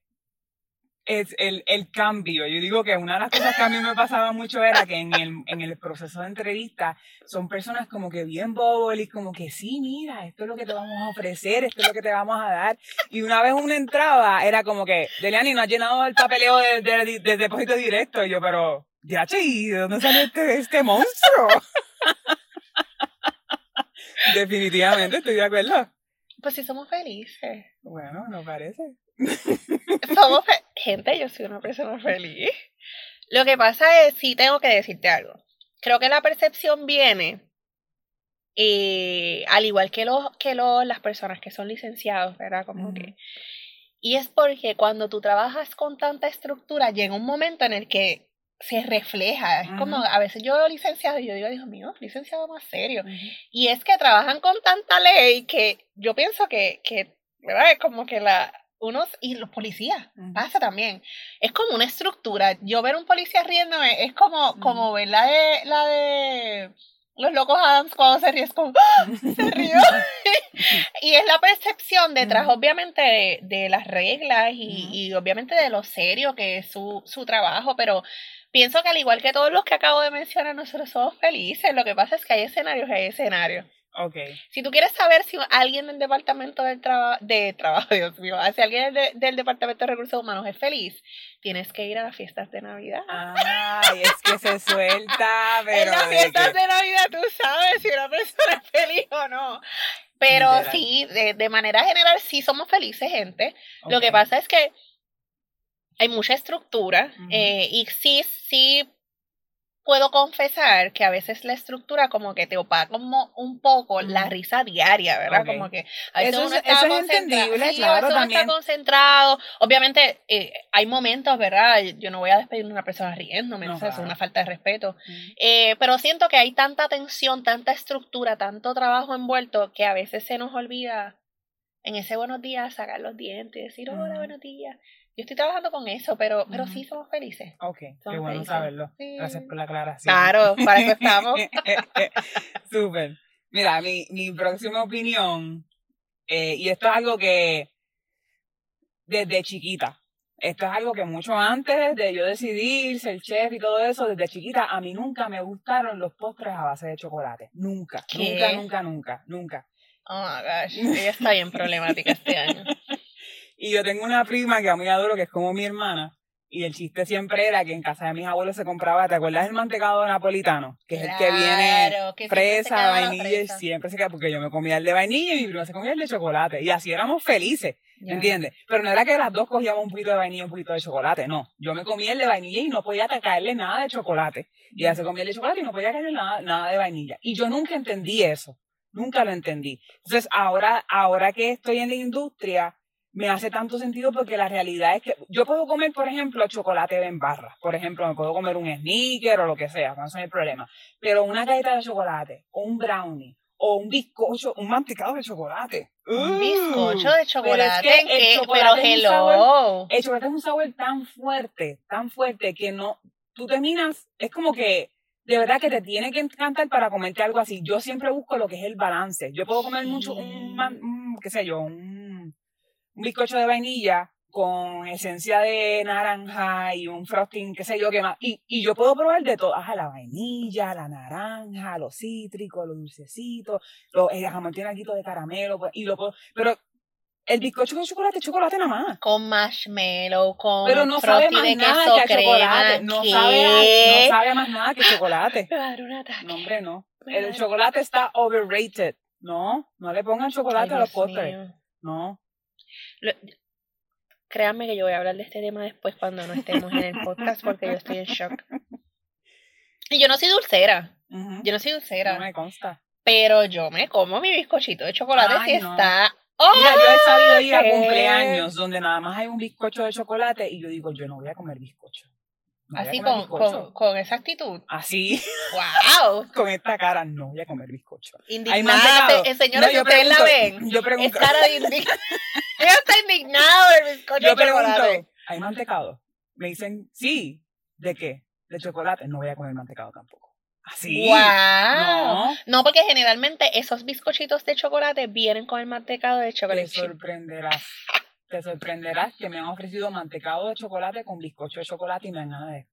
Speaker 2: es el, el cambio. Yo digo que una de las cosas que a mí me pasaba mucho era que en el, en el proceso de entrevista son personas como que bien bobos y como que sí, mira, esto es lo que te vamos a ofrecer, esto es lo que te vamos a dar. Y una vez uno entraba, era como que, Deliani, no has llenado el papeleo de, de- de depósito directo. Y yo, pero, ya, ¿y de dónde salió este, este monstruo? Definitivamente, estoy de acuerdo.
Speaker 1: Pues sí somos felices.
Speaker 2: Bueno, no parece.
Speaker 1: Somos gente, yo soy una persona feliz. Lo que pasa es, sí tengo que decirte algo. Creo que la percepción viene, eh, al igual que, los, que los, las personas que son licenciados, ¿verdad? Como
Speaker 2: Ujú.
Speaker 1: que, y es porque cuando tú trabajas con tanta estructura, llega un momento en el que se refleja. Es como, a veces yo licenciado, y yo digo, Dios mío, licenciado más serio. Y es que trabajan con tanta ley que yo pienso que, que ¿verdad? Es como que la, unos, y los policías, pasa también. Es como una estructura. Yo ver un policía riéndome es como, como ver la de, la de los locos Adams cuando se ríe, es como, ¡ah! se rió. y es la percepción detrás, obviamente, de, de las reglas y, y obviamente de lo serio que es su, su trabajo, pero pienso que al igual que todos los que acabo de mencionar, nosotros somos felices. Lo que pasa es que hay escenarios, hay escenarios.
Speaker 2: Ok.
Speaker 1: Si tú quieres saber si alguien del departamento del trabajo, de trabajo, Dios mío, si alguien de- del departamento de recursos humanos es feliz, tienes que ir a las fiestas de Navidad.
Speaker 2: Ay, es que se suelta, pero.
Speaker 1: en las fiestas de Navidad tú sabes si una persona es feliz o no. Pero
Speaker 2: Literal.
Speaker 1: sí, de, de manera general sí somos felices, gente. Lo que pasa es que hay mucha estructura eh, y sí, sí puedo confesar que a veces la estructura como que te opaca como un poco la risa diaria, ¿verdad? Como que a veces
Speaker 2: Eso
Speaker 1: uno
Speaker 2: es-
Speaker 1: está
Speaker 2: eso es entendible,
Speaker 1: sí,
Speaker 2: claro,
Speaker 1: a veces uno
Speaker 2: también.
Speaker 1: está concentrado. Obviamente eh, hay momentos, ¿verdad? Yo no voy a despedir a una persona riéndome,
Speaker 2: No,
Speaker 1: o sea, es
Speaker 2: claro.
Speaker 1: una falta de respeto. Eh, pero siento que hay tanta tensión, tanta estructura, tanto trabajo envuelto que a veces se nos olvida en ese buenos días sacar los dientes y decir, hola, buenos días. Yo estoy trabajando con eso, pero, pero sí somos felices.
Speaker 2: Ok, qué
Speaker 1: Somos
Speaker 2: bueno
Speaker 1: felices.
Speaker 2: saberlo.
Speaker 1: Sí.
Speaker 2: Gracias por la aclaración.
Speaker 1: Claro, para eso estamos.
Speaker 2: Súper. Mira, mi, mi próxima opinión, eh, y esto es algo que desde chiquita, esto es algo que mucho antes de yo decidir ser chef y todo eso, desde chiquita, a mí nunca me gustaron los postres a base de chocolate. Nunca,
Speaker 1: ¿Qué?
Speaker 2: nunca, nunca, nunca, nunca.
Speaker 1: Oh my gosh, ella está bien problemática este año.
Speaker 2: Y yo tengo una prima que a mí adoro, que es como mi hermana. Y el chiste siempre era que en casa de mis abuelos se compraba, ¿te acuerdas del mantecado napolitano? Que es el que viene
Speaker 1: Claro, que
Speaker 2: fresa, vainilla y siempre se queda, porque yo me comía el de vainilla y mi prima se comía el de chocolate. Y así éramos felices. ¿Me entiendes? Pero no era que las dos cogíamos un poquito de vainilla y un poquito de chocolate, no. Yo me comía el de vainilla y no podía caerle nada de chocolate. Y ella se comía el de chocolate y no podía caerle nada, nada de vainilla. Y yo nunca entendí eso. Nunca lo entendí. Entonces, ahora, ahora que estoy en la industria, me hace tanto sentido porque la realidad es que yo puedo comer, por ejemplo, chocolate en barra. Por ejemplo, me puedo comer un sneaker o lo que sea, no es el problema. Pero una galleta de chocolate o un brownie o un bizcocho, un mantecado de chocolate.
Speaker 1: Un bizcocho de chocolate.
Speaker 2: Pero, es que el
Speaker 1: ¿qué?
Speaker 2: chocolate
Speaker 1: pero
Speaker 2: es un
Speaker 1: hello.
Speaker 2: sabor- el chocolate es un sabor tan fuerte, tan fuerte que no, tú terminas, es como que de verdad que te tiene que encantar para comerte algo así. Yo siempre busco lo que es el balance. Yo puedo comer mucho un, un, qué sé yo, un, un bizcocho de vainilla con esencia de naranja y un frosting, qué sé yo, qué más. Y, y yo puedo probar de todo. Ajá, la vainilla, la naranja, los cítricos, los dulcecitos, los, el jamón tiene algo de caramelo, pues, y lo puedo, pero el bizcocho con chocolate chocolate nada más.
Speaker 1: Con marshmallow, con
Speaker 2: Pero no sabe más
Speaker 1: de
Speaker 2: nada
Speaker 1: queso
Speaker 2: que a chocolate. No sabe, a- no sabe a más nada que chocolate. No, hombre, no. El chocolate está overrated. No, no le pongan chocolate
Speaker 1: Ay,
Speaker 2: a los postres. No.
Speaker 1: Lo- Créanme que yo voy a hablar de este tema después cuando no estemos en el podcast porque yo estoy en shock. Y yo no soy dulcera. Yo no soy dulcera.
Speaker 2: No me consta.
Speaker 1: Pero yo me como mi bizcochito de chocolate
Speaker 2: Ay,
Speaker 1: si
Speaker 2: no.
Speaker 1: está. ¡Oh!
Speaker 2: Mira, yo he sabido ir cumpleaños donde nada más hay un bizcocho de chocolate y yo digo, yo no voy a comer bizcocho. No
Speaker 1: Así con, con, con esa actitud.
Speaker 2: Así,
Speaker 1: ¡Wow!
Speaker 2: con esta cara, no voy a comer bizcocho.
Speaker 1: Indignada. Eh, Señora,
Speaker 2: No,
Speaker 1: ustedes la ven,
Speaker 2: Yo
Speaker 1: es
Speaker 2: pregunto,
Speaker 1: cara de indignada.
Speaker 2: Yo pregunto, ¿hay mantecado? Me dicen, sí. ¿De qué? De chocolate. No voy a comer mantecado tampoco. Así.
Speaker 1: ¡Wow!
Speaker 2: No.
Speaker 1: No, porque generalmente esos bizcochitos de chocolate vienen con el mantecado de
Speaker 2: Te
Speaker 1: chocolate chip.
Speaker 2: sorprenderás. Te sorprenderás que me han ofrecido mantecado de chocolate con bizcocho de chocolate y me dan ganas de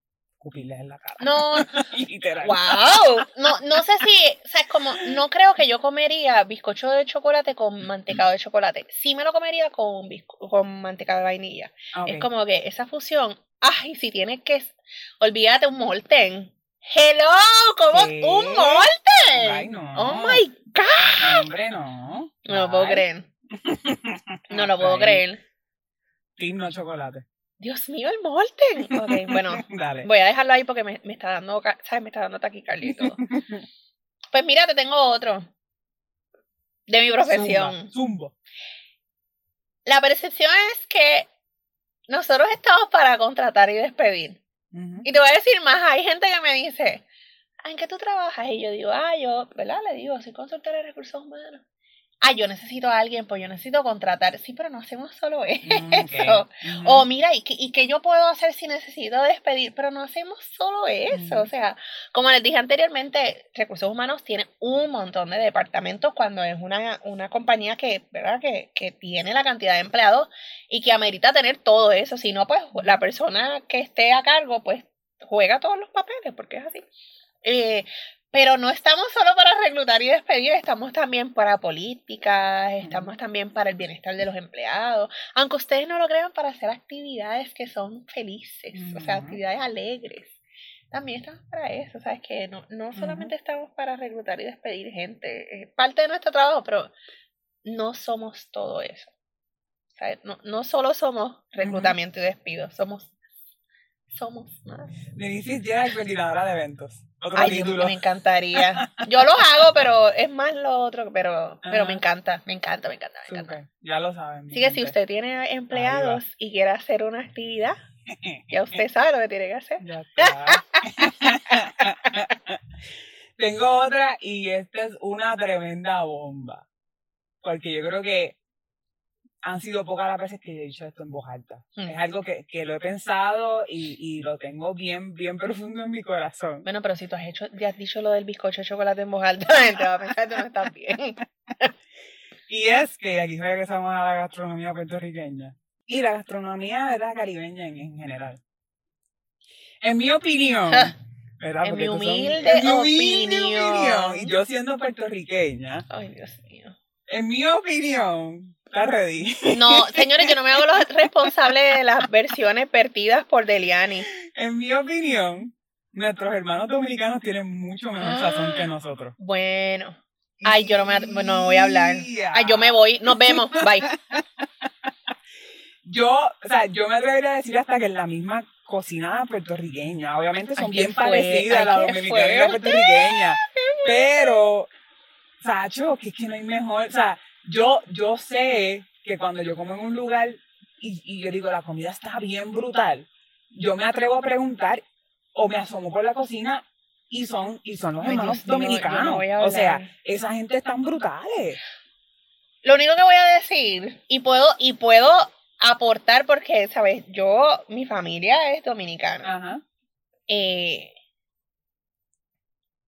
Speaker 2: escupirles en la cara.
Speaker 1: No,
Speaker 2: Literal.
Speaker 1: wow. No, no sé si, o sea, es como, no creo que yo comería bizcocho de chocolate con mantecado de chocolate. Sí me lo comería con, con mantecado de vainilla.
Speaker 2: Ah.
Speaker 1: Es como que esa fusión, ay, si tienes que, olvídate un molten. Hello, ¿cómo
Speaker 2: ¿Qué?
Speaker 1: un molten?
Speaker 2: Ay, no.
Speaker 1: Oh my god.
Speaker 2: Hombre, no.
Speaker 1: No lo puedo creer. No lo puedo
Speaker 2: Ay.
Speaker 1: creer.
Speaker 2: Team no chocolate.
Speaker 1: Dios mío, el molten. Ok, bueno,
Speaker 2: Dale.
Speaker 1: voy a dejarlo ahí porque me, me está dando, ¿sabes? Me está dando taquicardia y todo. Pues mira, te tengo otro. De mi profesión.
Speaker 2: Zumba. Zumba.
Speaker 1: La percepción es que nosotros estamos para contratar y despedir. Y te voy a decir más, hay gente que me dice, "Ah, ¿en qué tú trabajas? Y yo digo, ah, yo, ¿verdad? Le digo, soy consultora de recursos humanos. Ah, yo necesito a alguien, pues yo necesito contratar. Sí, pero no hacemos solo eso.
Speaker 2: Mm. Ujú.
Speaker 1: O mira, ¿y qué, ¿y qué yo puedo hacer si necesito despedir? Pero no hacemos solo eso. O sea, como les dije anteriormente, Recursos Humanos tiene un montón de departamentos cuando es una, una compañía que, ¿verdad? Que, que tiene la cantidad de empleados y que amerita tener todo eso. Si no, pues la persona que esté a cargo, pues juega todos los papeles, porque es así. Eh, pero no estamos solo para reclutar y despedir, estamos también para políticas, estamos también para el bienestar de los empleados, aunque ustedes no lo crean, para hacer actividades que son felices, o sea, actividades alegres. También estamos para eso, ¿sabes? Que no, no solamente estamos para reclutar y despedir gente, es parte de nuestro trabajo, pero no somos todo eso. ¿sabes? No, no solo somos reclutamiento y despido, somos somos más.
Speaker 2: Denise Fitzgerald, coordinadora de eventos. Otro
Speaker 1: Ay, Dios me encantaría. Yo los hago, pero es más lo otro, pero, pero
Speaker 2: Ajá.
Speaker 1: me encanta, me encanta, me encanta, me encanta.
Speaker 2: Ya lo saben.
Speaker 1: Así que si usted tiene empleados y quiere hacer una actividad, ya usted sabe lo que tiene que hacer.
Speaker 2: Ya está. Tengo otra y esta es una tremenda bomba. Porque yo creo que han sido pocas las veces que yo he dicho esto en voz alta.
Speaker 1: Mm.
Speaker 2: Es algo que, que lo he pensado y, y lo tengo bien, bien profundo en mi corazón.
Speaker 1: Bueno, pero si tú has hecho, ya has dicho lo del bizcocho de chocolate en voz alta, la gente va a pensar que tú no estás bien.
Speaker 2: Y es que aquí regresamos a la gastronomía puertorriqueña. Y la gastronomía ¿verdad? caribeña en, en general. En mi opinión, ¿verdad?
Speaker 1: En
Speaker 2: Porque
Speaker 1: mi
Speaker 2: estos son-
Speaker 1: humilde
Speaker 2: en mi humilde
Speaker 1: opinión.
Speaker 2: Y yo siendo puertorriqueña,
Speaker 1: Ay, Dios mío.
Speaker 2: en mi opinión, ¿estás ready?
Speaker 1: No, señores, yo no me hago los responsables de las versiones vertidas por Deliani.
Speaker 2: En mi opinión, nuestros hermanos dominicanos tienen mucho mejor sazón que nosotros.
Speaker 1: Bueno. Ay, yo no me no voy a hablar. Ay, yo me voy. Nos vemos. Bye.
Speaker 2: yo, o sea, yo me atrevería a decir hasta que en la misma cocina puertorriqueña, obviamente son bien parecidas a la dominicana y la puertorriqueña, pero, Sacho, que es que no hay mejor, o sea, yo, yo sé que cuando yo como en un lugar y, y yo digo, la comida está bien brutal, yo me atrevo a preguntar o me asomo por la cocina y son, y son los hermanos dominicanos. o sea, esa gente es tan brutales.
Speaker 1: Lo único que voy a decir, y puedo, y puedo aportar porque, ¿sabes? Yo, mi familia es dominicana. Ajá. Eh,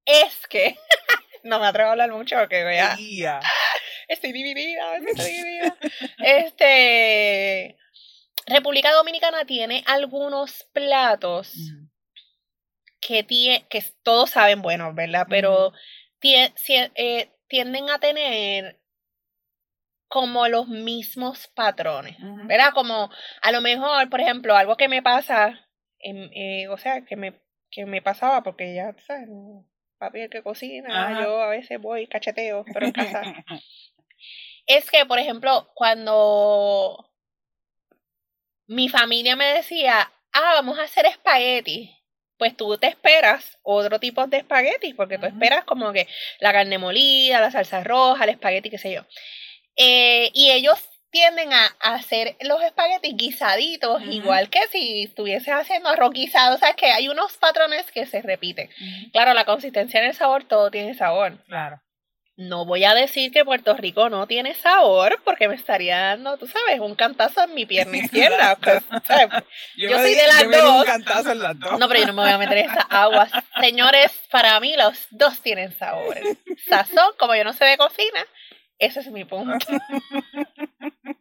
Speaker 1: es que, no me atrevo a hablar mucho porque vea. Estoy dividida, estoy dividida. este, República Dominicana tiene algunos platos que, que todos saben bueno, ¿verdad? Pero eh, tienden a tener como los mismos patrones, ¿verdad? Como a lo mejor, por ejemplo, algo que me pasa, eh, o sea, que me, que me pasaba, porque ya, ¿sabes? Papi el que cocina, yo a veces voy cacheteo, pero en casa. es que, por ejemplo, cuando mi familia me decía, ah, vamos a hacer espagueti, pues tú te esperas otro tipo de espagueti, porque tú esperas como que la carne molida, la salsa roja, el espagueti, qué sé yo. Eh, y ellos tienden a, hacer los espaguetis guisaditos, igual que si estuvieses haciendo arroz guisado. O sea, que hay unos patrones que se repiten. Claro, la consistencia en el sabor, todo tiene sabor.
Speaker 2: Claro.
Speaker 1: No voy a decir que Puerto Rico no tiene sabor, porque me estaría dando, tú sabes, un cantazo en mi pierna izquierda. Pues, yo, soy de las dos. No, pero yo no me voy a meter en esas aguas. Señores, para mí los dos tienen sabor. Sazón, como yo no sé de cocina, ese es mi punto.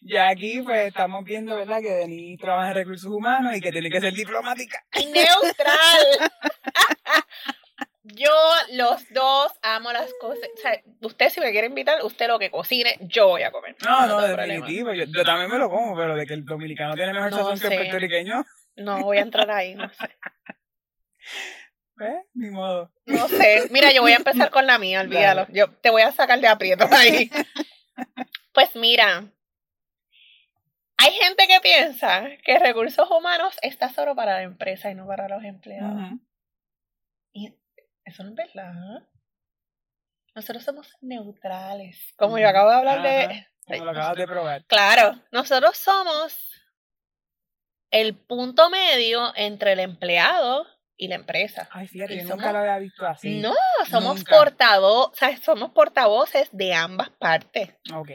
Speaker 2: ya aquí pues estamos viendo, ¿verdad? Que Denis trabaja en recursos humanos y que tiene que ser diplomática.
Speaker 1: ¡Neutral! Yo los dos amo las cosas. O sea, usted si me quiere invitar, usted lo que cocine, yo voy a comer.
Speaker 2: No, no, definitivo. Yo, yo, también me lo como, pero de que el dominicano tiene mejor sazón que el puertorriqueño.
Speaker 1: No voy a entrar ahí, no sé.
Speaker 2: ¿Eh? Ni modo.
Speaker 1: No sé. Mira, yo voy a empezar con la mía, olvídalo. Yo te voy a sacar de aprieto ahí. Pues mira, hay gente que piensa que recursos humanos está solo para la empresa y no para los empleados. Y eso no es verdad. Nosotros somos neutrales. Como yo acabo de hablar de.
Speaker 2: Como lo acabas de probar.
Speaker 1: Claro, nosotros somos el punto medio entre el empleado y la empresa.
Speaker 2: Ay, fíjate, yo nunca lo había visto así.
Speaker 1: No, somos portavoz, o sea, somos portavoces de ambas partes.
Speaker 2: Ok.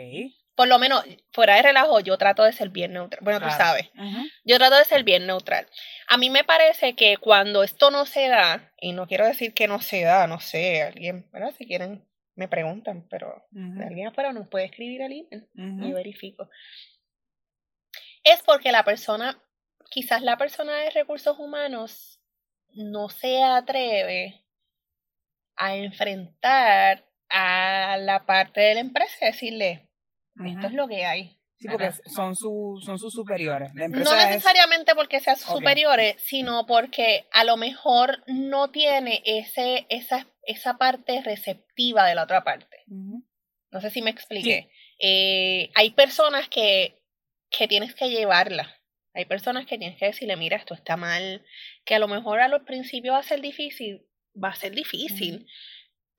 Speaker 1: Por lo menos, fuera de relajo, yo trato de ser bien neutral. Bueno, tú sabes. Yo trato de ser bien neutral. A mí me parece que cuando esto no se da, y no quiero decir que no se da, no sé, alguien, ¿verdad? Si quieren, me preguntan, pero alguien afuera nos puede escribir al email y verifico. Es porque la persona, quizás la persona de recursos humanos no se atreve a enfrentar a la parte de la empresa y decirle, esto es lo que hay.
Speaker 2: Sí, porque son, su, son sus superiores. no
Speaker 1: necesariamente porque sean sus superiores, sino porque a lo mejor no tiene ese, esa, esa parte receptiva de la otra parte. No sé si me expliqué. Eh, hay personas que, que tienes que llevarla. Hay personas que tienes que decirle, mira, esto está mal, que a lo mejor a los principios va a ser difícil, va a ser difícil,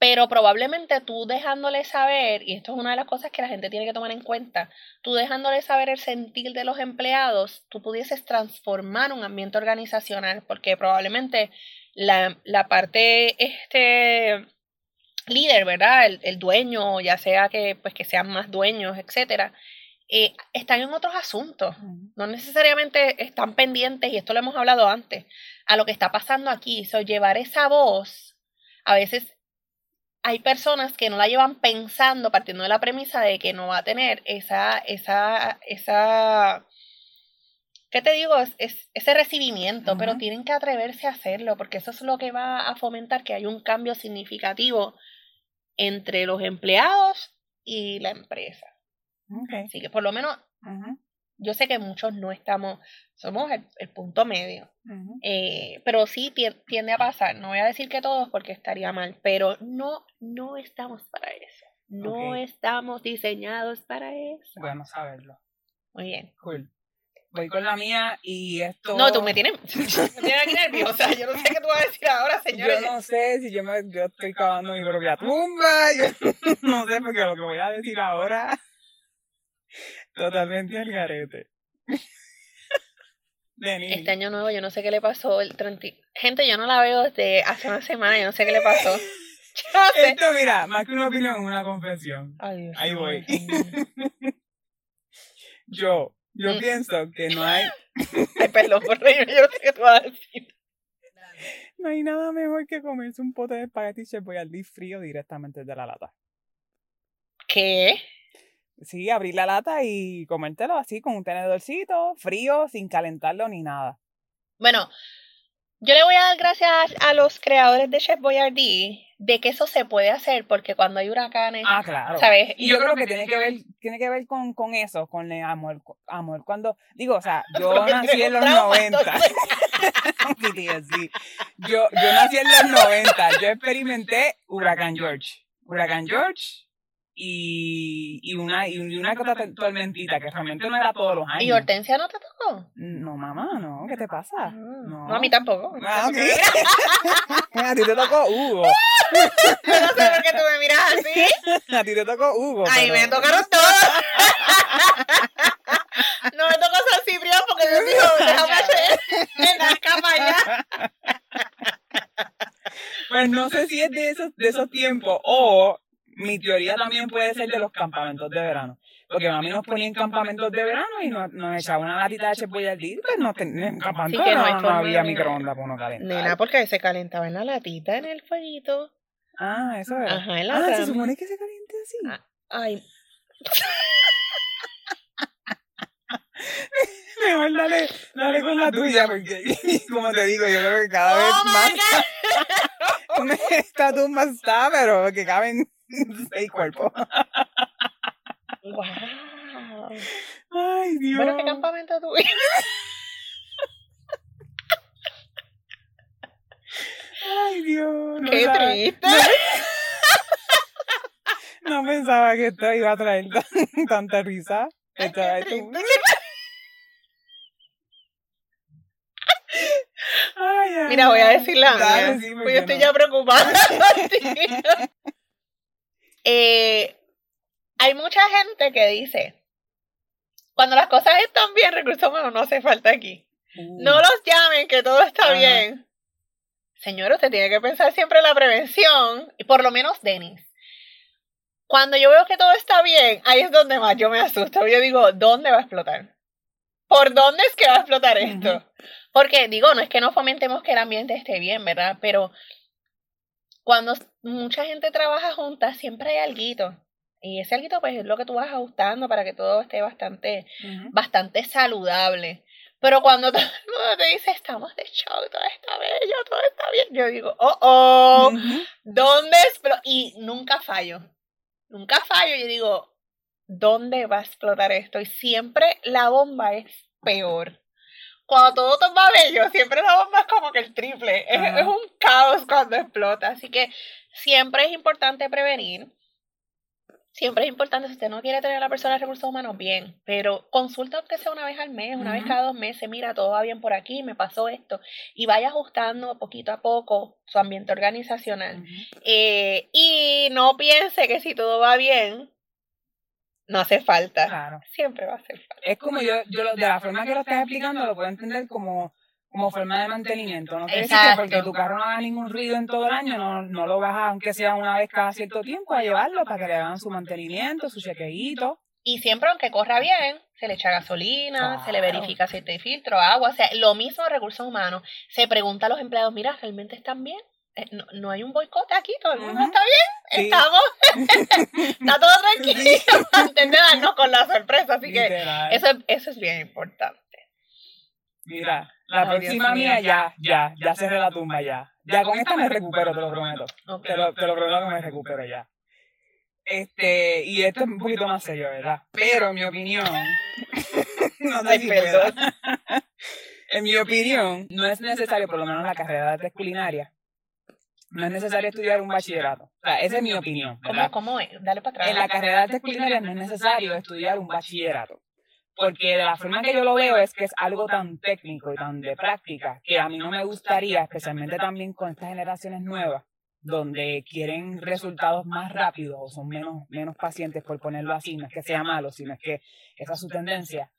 Speaker 1: pero probablemente tú dejándole saber, y esto es una de las cosas que la gente tiene que tomar en cuenta, tú dejándole saber el sentir de los empleados, tú pudieses transformar un ambiente organizacional, porque probablemente la, la parte este líder, ¿verdad? El, el, dueño, ya sea que pues que sean más dueños, etcétera, eh, están en otros asuntos. No necesariamente están pendientes, y esto lo hemos hablado antes, a lo que está pasando aquí. So, llevar esa voz, a veces hay personas que no la llevan pensando, partiendo de la premisa de que no va a tener esa, esa, esa, ¿qué te digo? Es, ese recibimiento, pero tienen que atreverse a hacerlo, porque eso es lo que va a fomentar que haya un cambio significativo entre los empleados y la empresa. Así que por lo menos yo sé que muchos no estamos, somos el, punto medio, eh, pero sí tiende a pasar. No voy a decir que todos porque estaría mal, pero no, no estamos para eso. No estamos diseñados para eso.
Speaker 2: Bueno saberlo.
Speaker 1: Muy bien.
Speaker 2: Cool. voy con la mía y esto...
Speaker 1: No, tú me tienes, me tienes aquí nerviosa. Yo no sé qué tú vas a decir ahora, señores.
Speaker 2: Yo no sé si yo, me, yo estoy cavando mi propia tumba. Yo no sé, porque lo que voy a decir ahora... Totalmente al garete.
Speaker 1: Este año nuevo, yo no sé qué le pasó. El 30... Gente, yo no la veo desde hace una semana. Yo no sé qué le pasó.
Speaker 2: Esto, mira, más que una opinión, una confesión.
Speaker 1: Ay, Dios
Speaker 2: Ahí voy. Yo, yo
Speaker 1: Mm.
Speaker 2: pienso que no hay,
Speaker 1: Ay, perdón por reírme. Yo no sé qué tú vas a decir.
Speaker 2: no hay nada mejor que comerse un pote de espagueti Chef Boyardee frío directamente de la lata.
Speaker 1: ¿Qué?
Speaker 2: Sí, abrir la lata y comértelo así con un tenedorcito, frío, sin calentarlo ni nada.
Speaker 1: Bueno, yo le voy a dar gracias a los creadores de Chef Boyardee de que eso se puede hacer porque cuando hay huracanes,
Speaker 2: Ah, claro.
Speaker 1: ¿sabes?
Speaker 2: Y yo creo que tiene que ver, tiene que ver con, con eso, con el amor, amor. Cuando, digo, o sea, yo
Speaker 1: Porque
Speaker 2: nací en los
Speaker 1: trauma,
Speaker 2: 90.
Speaker 1: entonces.
Speaker 2: Sí, tía, sí. Yo, yo nací en los 90. Yo experimenté Huracán George. Huracán George y, y una, y una que otra tormentita, que realmente no era todos los años.
Speaker 1: ¿Y Hortensia no te tocó?
Speaker 2: No, mamá, no. ¿Qué te pasa?
Speaker 1: No.
Speaker 2: No.
Speaker 1: a mí tampoco.
Speaker 2: Ah, ok. A ti te tocó Hugo.
Speaker 1: No sé por qué tú me miras así.
Speaker 2: A ti te tocó Hugo.
Speaker 1: Ay,
Speaker 2: pero-
Speaker 1: me tocaron todos. No me tocó San Ciprián porque Dios dijo, déjame hacer en la cama ya.
Speaker 2: Pues no sé si es de esos, de esos tiempos o mi teoría también puede ser de los campamentos de verano. Porque mami nos ponía en campamentos de verano y nos, nos echaba una latita de Chef Boyardee, pues no tenía en campamento
Speaker 1: que no
Speaker 2: no, no había microondas para uno calentar.
Speaker 1: Nena, porque se calentaba en la latita, en el fueguito.
Speaker 2: Ah, eso era.
Speaker 1: Ajá, en la
Speaker 2: ah, se supone que se caliente así.
Speaker 1: Ah. Ay,
Speaker 2: Mejor dale, dale con la tuya, porque como te digo, yo creo que cada vez
Speaker 1: Oh my
Speaker 2: más esta tumba está, pero que caben seis cuerpos.
Speaker 1: wow.
Speaker 2: Ay, Dios.
Speaker 1: Bueno, ¿qué campamento tuviste?
Speaker 2: Ay, Dios. No
Speaker 1: Qué
Speaker 2: pensaba-
Speaker 1: triste.
Speaker 2: No pensaba que esto iba a traer tan- tanta risa.
Speaker 1: Ay.
Speaker 2: Ay, ay,
Speaker 1: Mira, voy a decir la mía.
Speaker 2: sí, ¿por
Speaker 1: pues yo estoy
Speaker 2: no?
Speaker 1: ya preocupada. eh, hay mucha gente que dice, cuando las cosas están bien, recursos humanos no hace falta aquí.
Speaker 2: Uh,
Speaker 1: No los llamen, que todo está bien. Señor, usted tiene que pensar siempre en la prevención, y por lo menos Denis. Cuando yo veo que todo está bien, ahí es donde más yo me asusto. Yo digo, ¿dónde va a explotar? ¿Por dónde es que va a explotar esto? Porque digo, no es que no fomentemos que el ambiente esté bien, ¿verdad? Pero cuando mucha gente trabaja junta, siempre hay alguito. Y ese alguito, pues, es lo que tú vas ajustando para que todo esté bastante bastante saludable. Pero cuando todo el mundo te dice, estamos de show, todo está bello, todo está bien, yo digo, oh, oh. ¿dónde explo-?" Y nunca fallo. Nunca fallo. Yo digo, ¿dónde va a explotar esto? Y siempre la bomba es peor. Cuando todo, va bello, siempre la bomba es como que el triple. Es, un caos cuando explota. Así que siempre es importante prevenir. Siempre es importante, si usted no quiere tener a la persona de recursos humanos, bien, pero consulta aunque sea una vez al mes, una vez cada dos meses, mira, todo va bien por aquí, me pasó esto, y vaya ajustando poquito a poco su ambiente organizacional. Eh, y no piense que si todo va bien, no hace falta.
Speaker 2: Claro.
Speaker 1: Siempre va a hacer falta.
Speaker 2: Es como yo, yo de la forma que lo estás explicando, lo puedo entender como, como forma de mantenimiento. No quiere decir que porque tu carro no haga ningún ruido en todo el año, no, no lo vas a, aunque sea una vez cada cierto tiempo, a llevarlo para que le hagan su mantenimiento, su chequeíto.
Speaker 1: Y siempre, aunque corra bien, se le echa gasolina, se le verifica aceite de filtro, agua, o sea, lo mismo recursos humanos. Se pregunta a los empleados, mira, ¿realmente están bien? Eh, No, no hay un boicot aquí, todo el mundo está bien,
Speaker 2: Sí.
Speaker 1: estamos, está todo tranquilo, antes de darnos con la sorpresa, así que eso, es- eso es bien importante.
Speaker 2: Mira, la próxima mía ya, ya, ya cerré la tumba ya. Ya con esta me recupero, te lo prometo. Te lo, te lo prometo que me recupero ya. Este, y esto es un poquito más serio, ¿verdad? Pero en mi opinión, no
Speaker 1: perdón.
Speaker 2: pueda. En mi opinión, no es necesario, por lo menos la carrera de artes culinarias, no es necesario estudiar un bachillerato. O sea, esa es mi opinión,
Speaker 1: ¿Cómo, cómo es? Dale para atrás.
Speaker 2: En la carrera de artes culinarias no es necesario estudiar un bachillerato. porque de la forma que yo lo veo es que es algo tan técnico y tan de práctica que a mí no me gustaría, especialmente también con estas generaciones nuevas, donde quieren resultados más rápidos o son menos, menos pacientes, por ponerlo así, no es que sea malo, sino es que esa es su tendencia.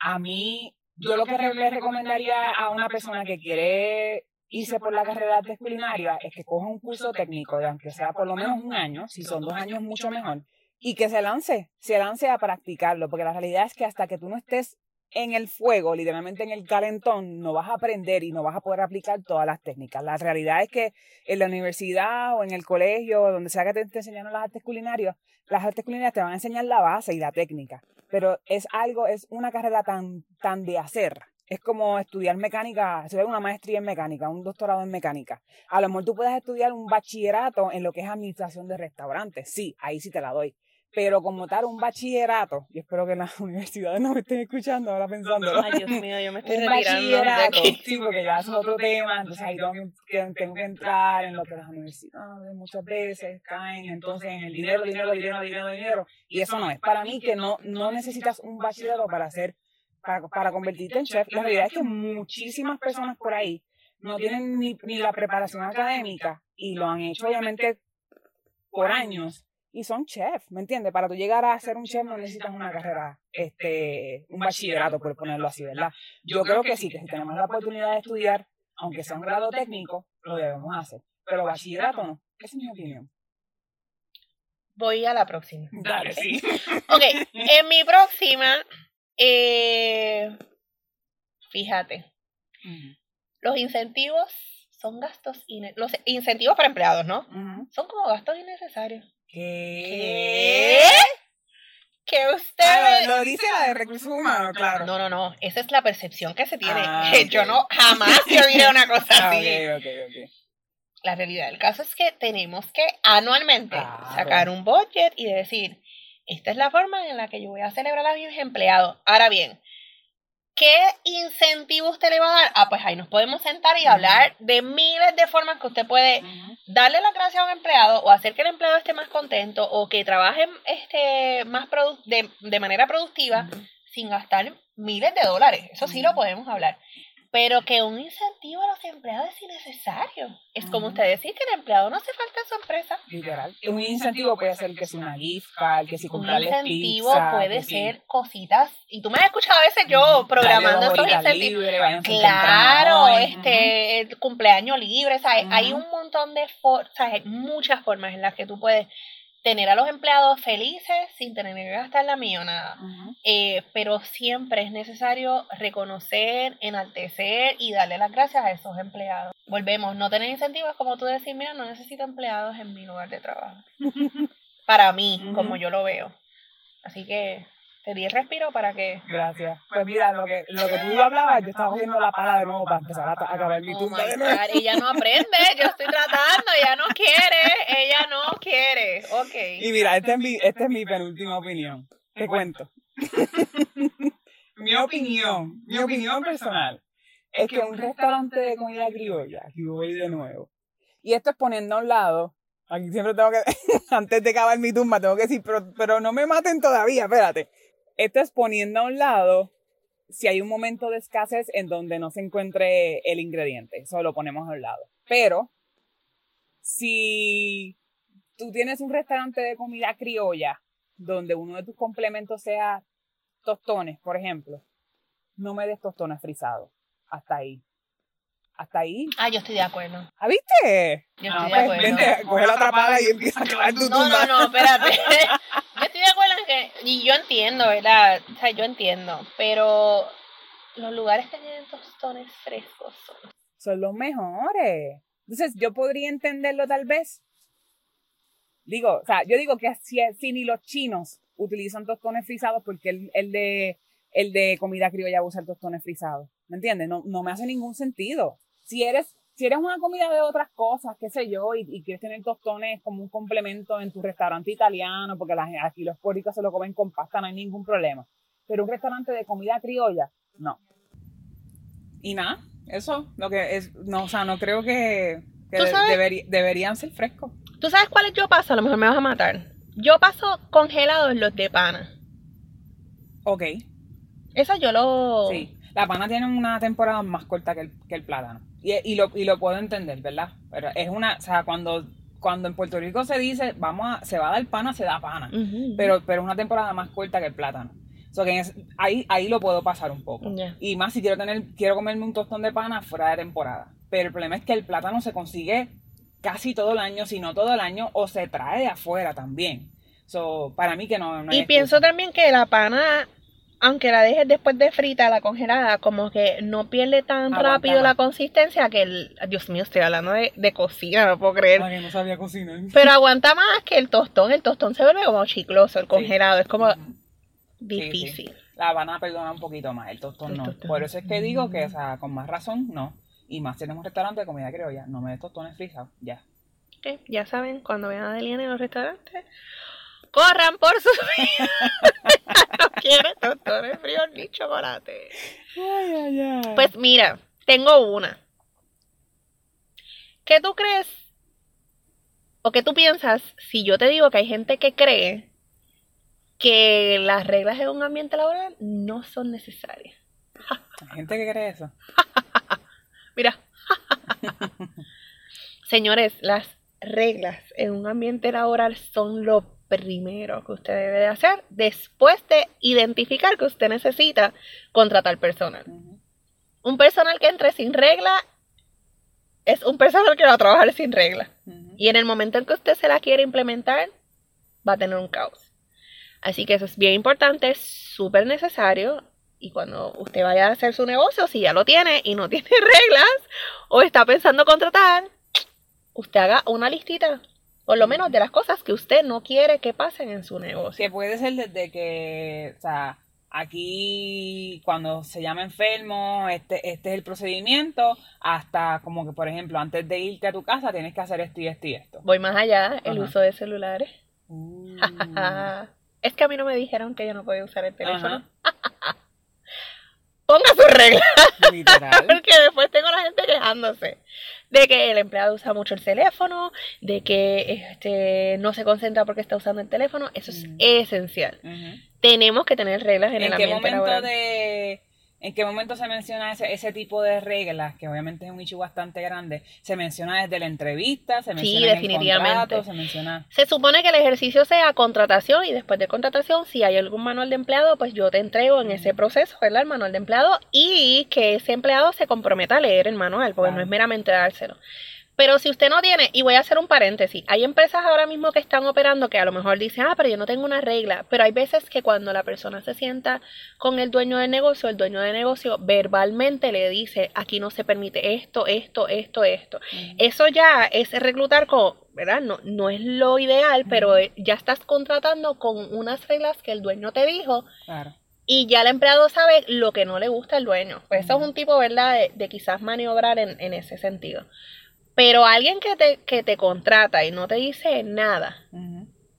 Speaker 2: A mí, yo lo que le recomendaría a una persona que quiere irse por la carrera de culinaria es que coja un curso técnico, de aunque sea por lo menos un año, si son dos años mucho mejor, y que se lance, se lance a practicarlo, porque la realidad es que hasta que tú no estés en el fuego, literalmente en el calentón, no vas a aprender y no vas a poder aplicar todas las técnicas. La realidad es que en la universidad o en el colegio, donde sea que te, te enseñaron las artes culinarias, las artes culinarias te van a enseñar la base y la técnica, pero es algo, es una carrera tan, tan de hacer. Es como estudiar mecánica, estudiar una maestría en mecánica, un doctorado en mecánica. A lo mejor tú puedes estudiar un bachillerato en lo que es administración de restaurantes. Sí, ahí sí te la doy pero como tal un bachillerato, y espero que las universidades no me estén escuchando ahora pensando.
Speaker 1: Ay, Dios mío, yo me estoy
Speaker 2: un bachillerato, sí, porque ya es otro tema, entonces ahí tengo que, tengo que entrar en lo que las universidades muchas veces caen entonces en el dinero, dinero, dinero, dinero, dinero, y eso no es. Para mí que no, no necesitas un bachillerato para hacer, para, para convertirte en chef, la realidad es que muchísimas personas por ahí no tienen ni, ni la preparación académica y lo han hecho obviamente por años y son chefs, ¿me entiendes? Para tú llegar a ser un chef no necesitas una carrera, este, un bachillerato, por ponerlo así, ¿verdad? Yo creo que sí, que si tenemos la oportunidad de estudiar, aunque sea un grado técnico, lo debemos hacer. Pero bachillerato no. Esa es mi opinión.
Speaker 1: Voy a la próxima.
Speaker 2: Dale, sí.
Speaker 1: Ok, en mi próxima, eh, fíjate, los incentivos son gastos, los incentivos para empleados, ¿no? Son como gastos innecesarios.
Speaker 2: ¿Qué?
Speaker 1: Que usted
Speaker 2: lo dice la de recursos humanos, claro.
Speaker 1: No, no, no. Esa es la percepción que se tiene. Ah, Yo no jamás he oído una cosa ah, así.
Speaker 2: Okay, okay,
Speaker 1: la realidad del caso es que tenemos que anualmente sacar un budget y decir, esta es la forma en la que yo voy a celebrar a mis empleados. Ahora bien, ¿Qué incentivo usted le va a dar? Ah, pues ahí nos podemos sentar y hablar de miles de formas que usted puede darle la gracia a un empleado o hacer que el empleado esté más contento o que trabaje este, más de, de manera productiva sin gastar miles de dólares. Eso sí lo podemos hablar. Pero que un incentivo a los empleados es innecesario. Es como usted decir que el empleado no hace falta en su empresa.
Speaker 2: Literal. Un incentivo puede ser que sea una gift card, que si comprarle
Speaker 1: Un incentivo puede ser cositas. Y tú me has escuchado a veces yo programando estos incentivos. claro, este, el cumpleaños libre, ¿sabes? Hay un montón de formas, muchas formas en las que tú puedes tener a los empleados felices sin tener que gastar la millonada. Eh, pero siempre es necesario reconocer, enaltecer y darle las gracias a esos empleados. Volvemos, no tener incentivos como tú decir, mira, no necesito empleados en mi lugar de trabajo. Para mí, como yo lo veo. Así que te di el respiro para que.
Speaker 2: Gracias. Pues mira, lo que, lo que tú hablabas, yo estaba cogiendo la pala de nuevo para empezar a, acabar mi oh tumba nuevo.
Speaker 1: Ella no aprende, yo estoy tratando, ella no quiere, ella no quiere. Ok.
Speaker 2: Y mira, esta es mi, esta es mi penúltima opinión. Te cuento. mi opinión, mi opinión personal, es que un restaurante de comida criolla, aquí voy de nuevo, y esto es poniendo a un lado Aquí siempre tengo que, antes de acabar mi tumba, tengo que decir, pero, pero no me maten todavía, espérate. Esto es poniendo a un lado si hay un momento de escasez en donde no se encuentre el ingrediente. Eso lo ponemos a un lado. Pero si tú tienes un restaurante de comida criolla donde uno de tus complementos sea tostones, por ejemplo, no me des tostones frisados. Hasta ahí. Hasta ahí.
Speaker 1: Ah, yo estoy de acuerdo.
Speaker 2: ¿Ah, viste?
Speaker 1: Yo estoy ah, de pues, acuerdo.
Speaker 2: Vente, coge la atrapada y empieza a clavar tu
Speaker 1: tumba. No, no, no, espérate. yo estoy de acuerdo en que, y yo entiendo, ¿verdad? O sea, yo entiendo, pero los lugares que tienen tostones frescos son...
Speaker 2: Son los mejores. Entonces, yo podría entenderlo tal vez. Digo, o sea, yo digo que si, si ni los chinos utilizan tostones frisados, porque el, el de el de comida criolla usa el tostones frisados. ¿Me entiendes? No, no me hace ningún sentido si eres, si eres una comida de otras cosas, qué sé yo, y, quieres tener tostones como un complemento en tu restaurante italiano, porque aquí los puericos se lo comen con pasta, no hay ningún problema. Pero un restaurante de comida criolla, no. Y nada, eso, lo que es, no, o sea, no creo que, deberían ser frescos.
Speaker 1: ¿Tú sabes cuáles yo paso? A lo mejor me vas a matar. Yo paso congelados los de pana.
Speaker 2: Ok.
Speaker 1: Eso yo lo...
Speaker 2: Sí, la pana tiene una temporada más corta que el, que el plátano. Y, y, lo, y lo puedo entender, ¿verdad? Pero es una, o sea, cuando, cuando en Puerto Rico se dice, vamos a, se va a dar pana, se da pana. Pero, pero es una temporada más corta que el plátano. So que es- ahí, ahí lo puedo pasar un poco. Y más si quiero tener, quiero comerme un tostón de pana fuera de temporada. Pero el problema es que el plátano se consigue casi todo el año, si no todo el año, o se trae de afuera también. So, para mí que no, no hay
Speaker 1: Y pienso también que la pana, aunque la dejes después de frita, la congelada, como que no pierde tan rápido la consistencia que el... Dios mío, estoy hablando de, de cocina, no puedo creer.
Speaker 2: Ay, no sabía cocinar.
Speaker 1: Pero aguanta más que el tostón. El tostón se vuelve como chicloso, el congelado. Es como difícil.
Speaker 2: La van a perdonar un poquito más, el tostón
Speaker 1: El
Speaker 2: no.
Speaker 1: tostón.
Speaker 2: Por eso es que digo que, o sea, con más razón, no. Y más si tienes un restaurante de comida criolla, no me des tostones frisados, ya.
Speaker 1: Ok, Ya saben, cuando vean a Deliana en los restaurantes, corran por su vida. No quiere tostones fríos ni chocolate.
Speaker 2: Ay, ay, ay.
Speaker 1: Pues mira, tengo una. ¿Qué tú crees? ¿O qué tú piensas si yo te digo que hay gente que cree que las reglas en un ambiente laboral no son necesarias?
Speaker 2: Hay gente que cree eso.
Speaker 1: Mira. Señores, las reglas en un ambiente laboral son lo primero que usted debe de hacer después de identificar que usted necesita contratar personal. Un personal que entre sin regla es un personal que va a trabajar sin regla. Y en el momento en que usted se la quiere implementar, va a tener un caos. Así que eso es bien importante, es súper necesario. Y cuando usted vaya a hacer su negocio, si ya lo tiene y no tiene reglas, o está pensando contratar, usted haga una listita, por lo menos de las cosas que usted no quiere que pasen en su negocio.
Speaker 2: Que puede ser desde que, o sea, aquí cuando se llama enfermo, este, este es el procedimiento, hasta como que, por ejemplo, antes de irte a tu casa tienes que hacer esto y esto y esto.
Speaker 1: Voy más allá, el
Speaker 2: Ajá.
Speaker 1: uso de celulares.
Speaker 2: Uh.
Speaker 1: es que a mí no me dijeron que yo no podía usar el teléfono. Ponga sus reglas.
Speaker 2: Literal.
Speaker 1: Porque después tengo la gente quejándose de que el empleado usa mucho el teléfono, de que este no se concentra porque está usando el teléfono. Eso es
Speaker 2: Mm.
Speaker 1: esencial. Tenemos que tener reglas en,
Speaker 2: ¿En
Speaker 1: el
Speaker 2: qué
Speaker 1: ambiente
Speaker 2: momento
Speaker 1: laboral.
Speaker 2: de en qué momento se menciona ese, ese tipo de reglas, que obviamente es un issue bastante grande? Se menciona desde la entrevista, se
Speaker 1: Sí,
Speaker 2: menciona en el contrato, se menciona
Speaker 1: Se supone que el ejercicio sea contratación y después de contratación, si hay algún manual de empleado, pues yo te entrego en ese proceso, ¿verdad? El manual de empleado y que ese empleado se comprometa a leer el manual, porque no es meramente dárselo. Pero si usted no tiene, y voy a hacer un paréntesis, hay empresas ahora mismo que están operando que a lo mejor dicen, ah, pero yo no tengo una regla, pero hay veces que cuando la persona se sienta con el dueño del negocio, el dueño del negocio verbalmente le dice, aquí no se permite esto, esto, esto, esto. Eso ya es reclutar con, ¿verdad? No, no es lo ideal, pero eh, ya estás contratando con unas reglas que el dueño te dijo
Speaker 2: claro.
Speaker 1: y ya el empleado sabe lo que no le gusta al dueño. Pues eso es
Speaker 2: Ujú.
Speaker 1: un tipo, ¿verdad?, de, de quizás maniobrar en, en ese sentido. Pero alguien que te, que te contrata y no te dice nada,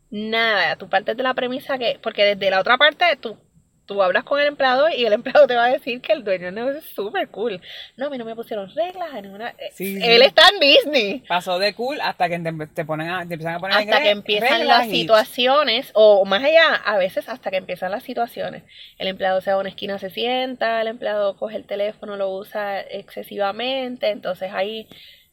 Speaker 1: nada, tú partes de la premisa que, porque desde la otra parte tú, tú hablas con el empleado y el empleado te va a decir que el dueño del negocio es súper cool. No, a mí no me pusieron reglas, a ninguna... eh,
Speaker 2: Sí, sí.
Speaker 1: Él está en Disney.
Speaker 2: Pasó de cool hasta que te, te ponen a, te empiezan a poner
Speaker 1: hasta que empiezan las
Speaker 2: y-
Speaker 1: situaciones, o más allá, a veces hasta que empiezan las situaciones. El empleado se va a una esquina, se sienta, el empleado coge el teléfono, lo usa excesivamente, entonces ahí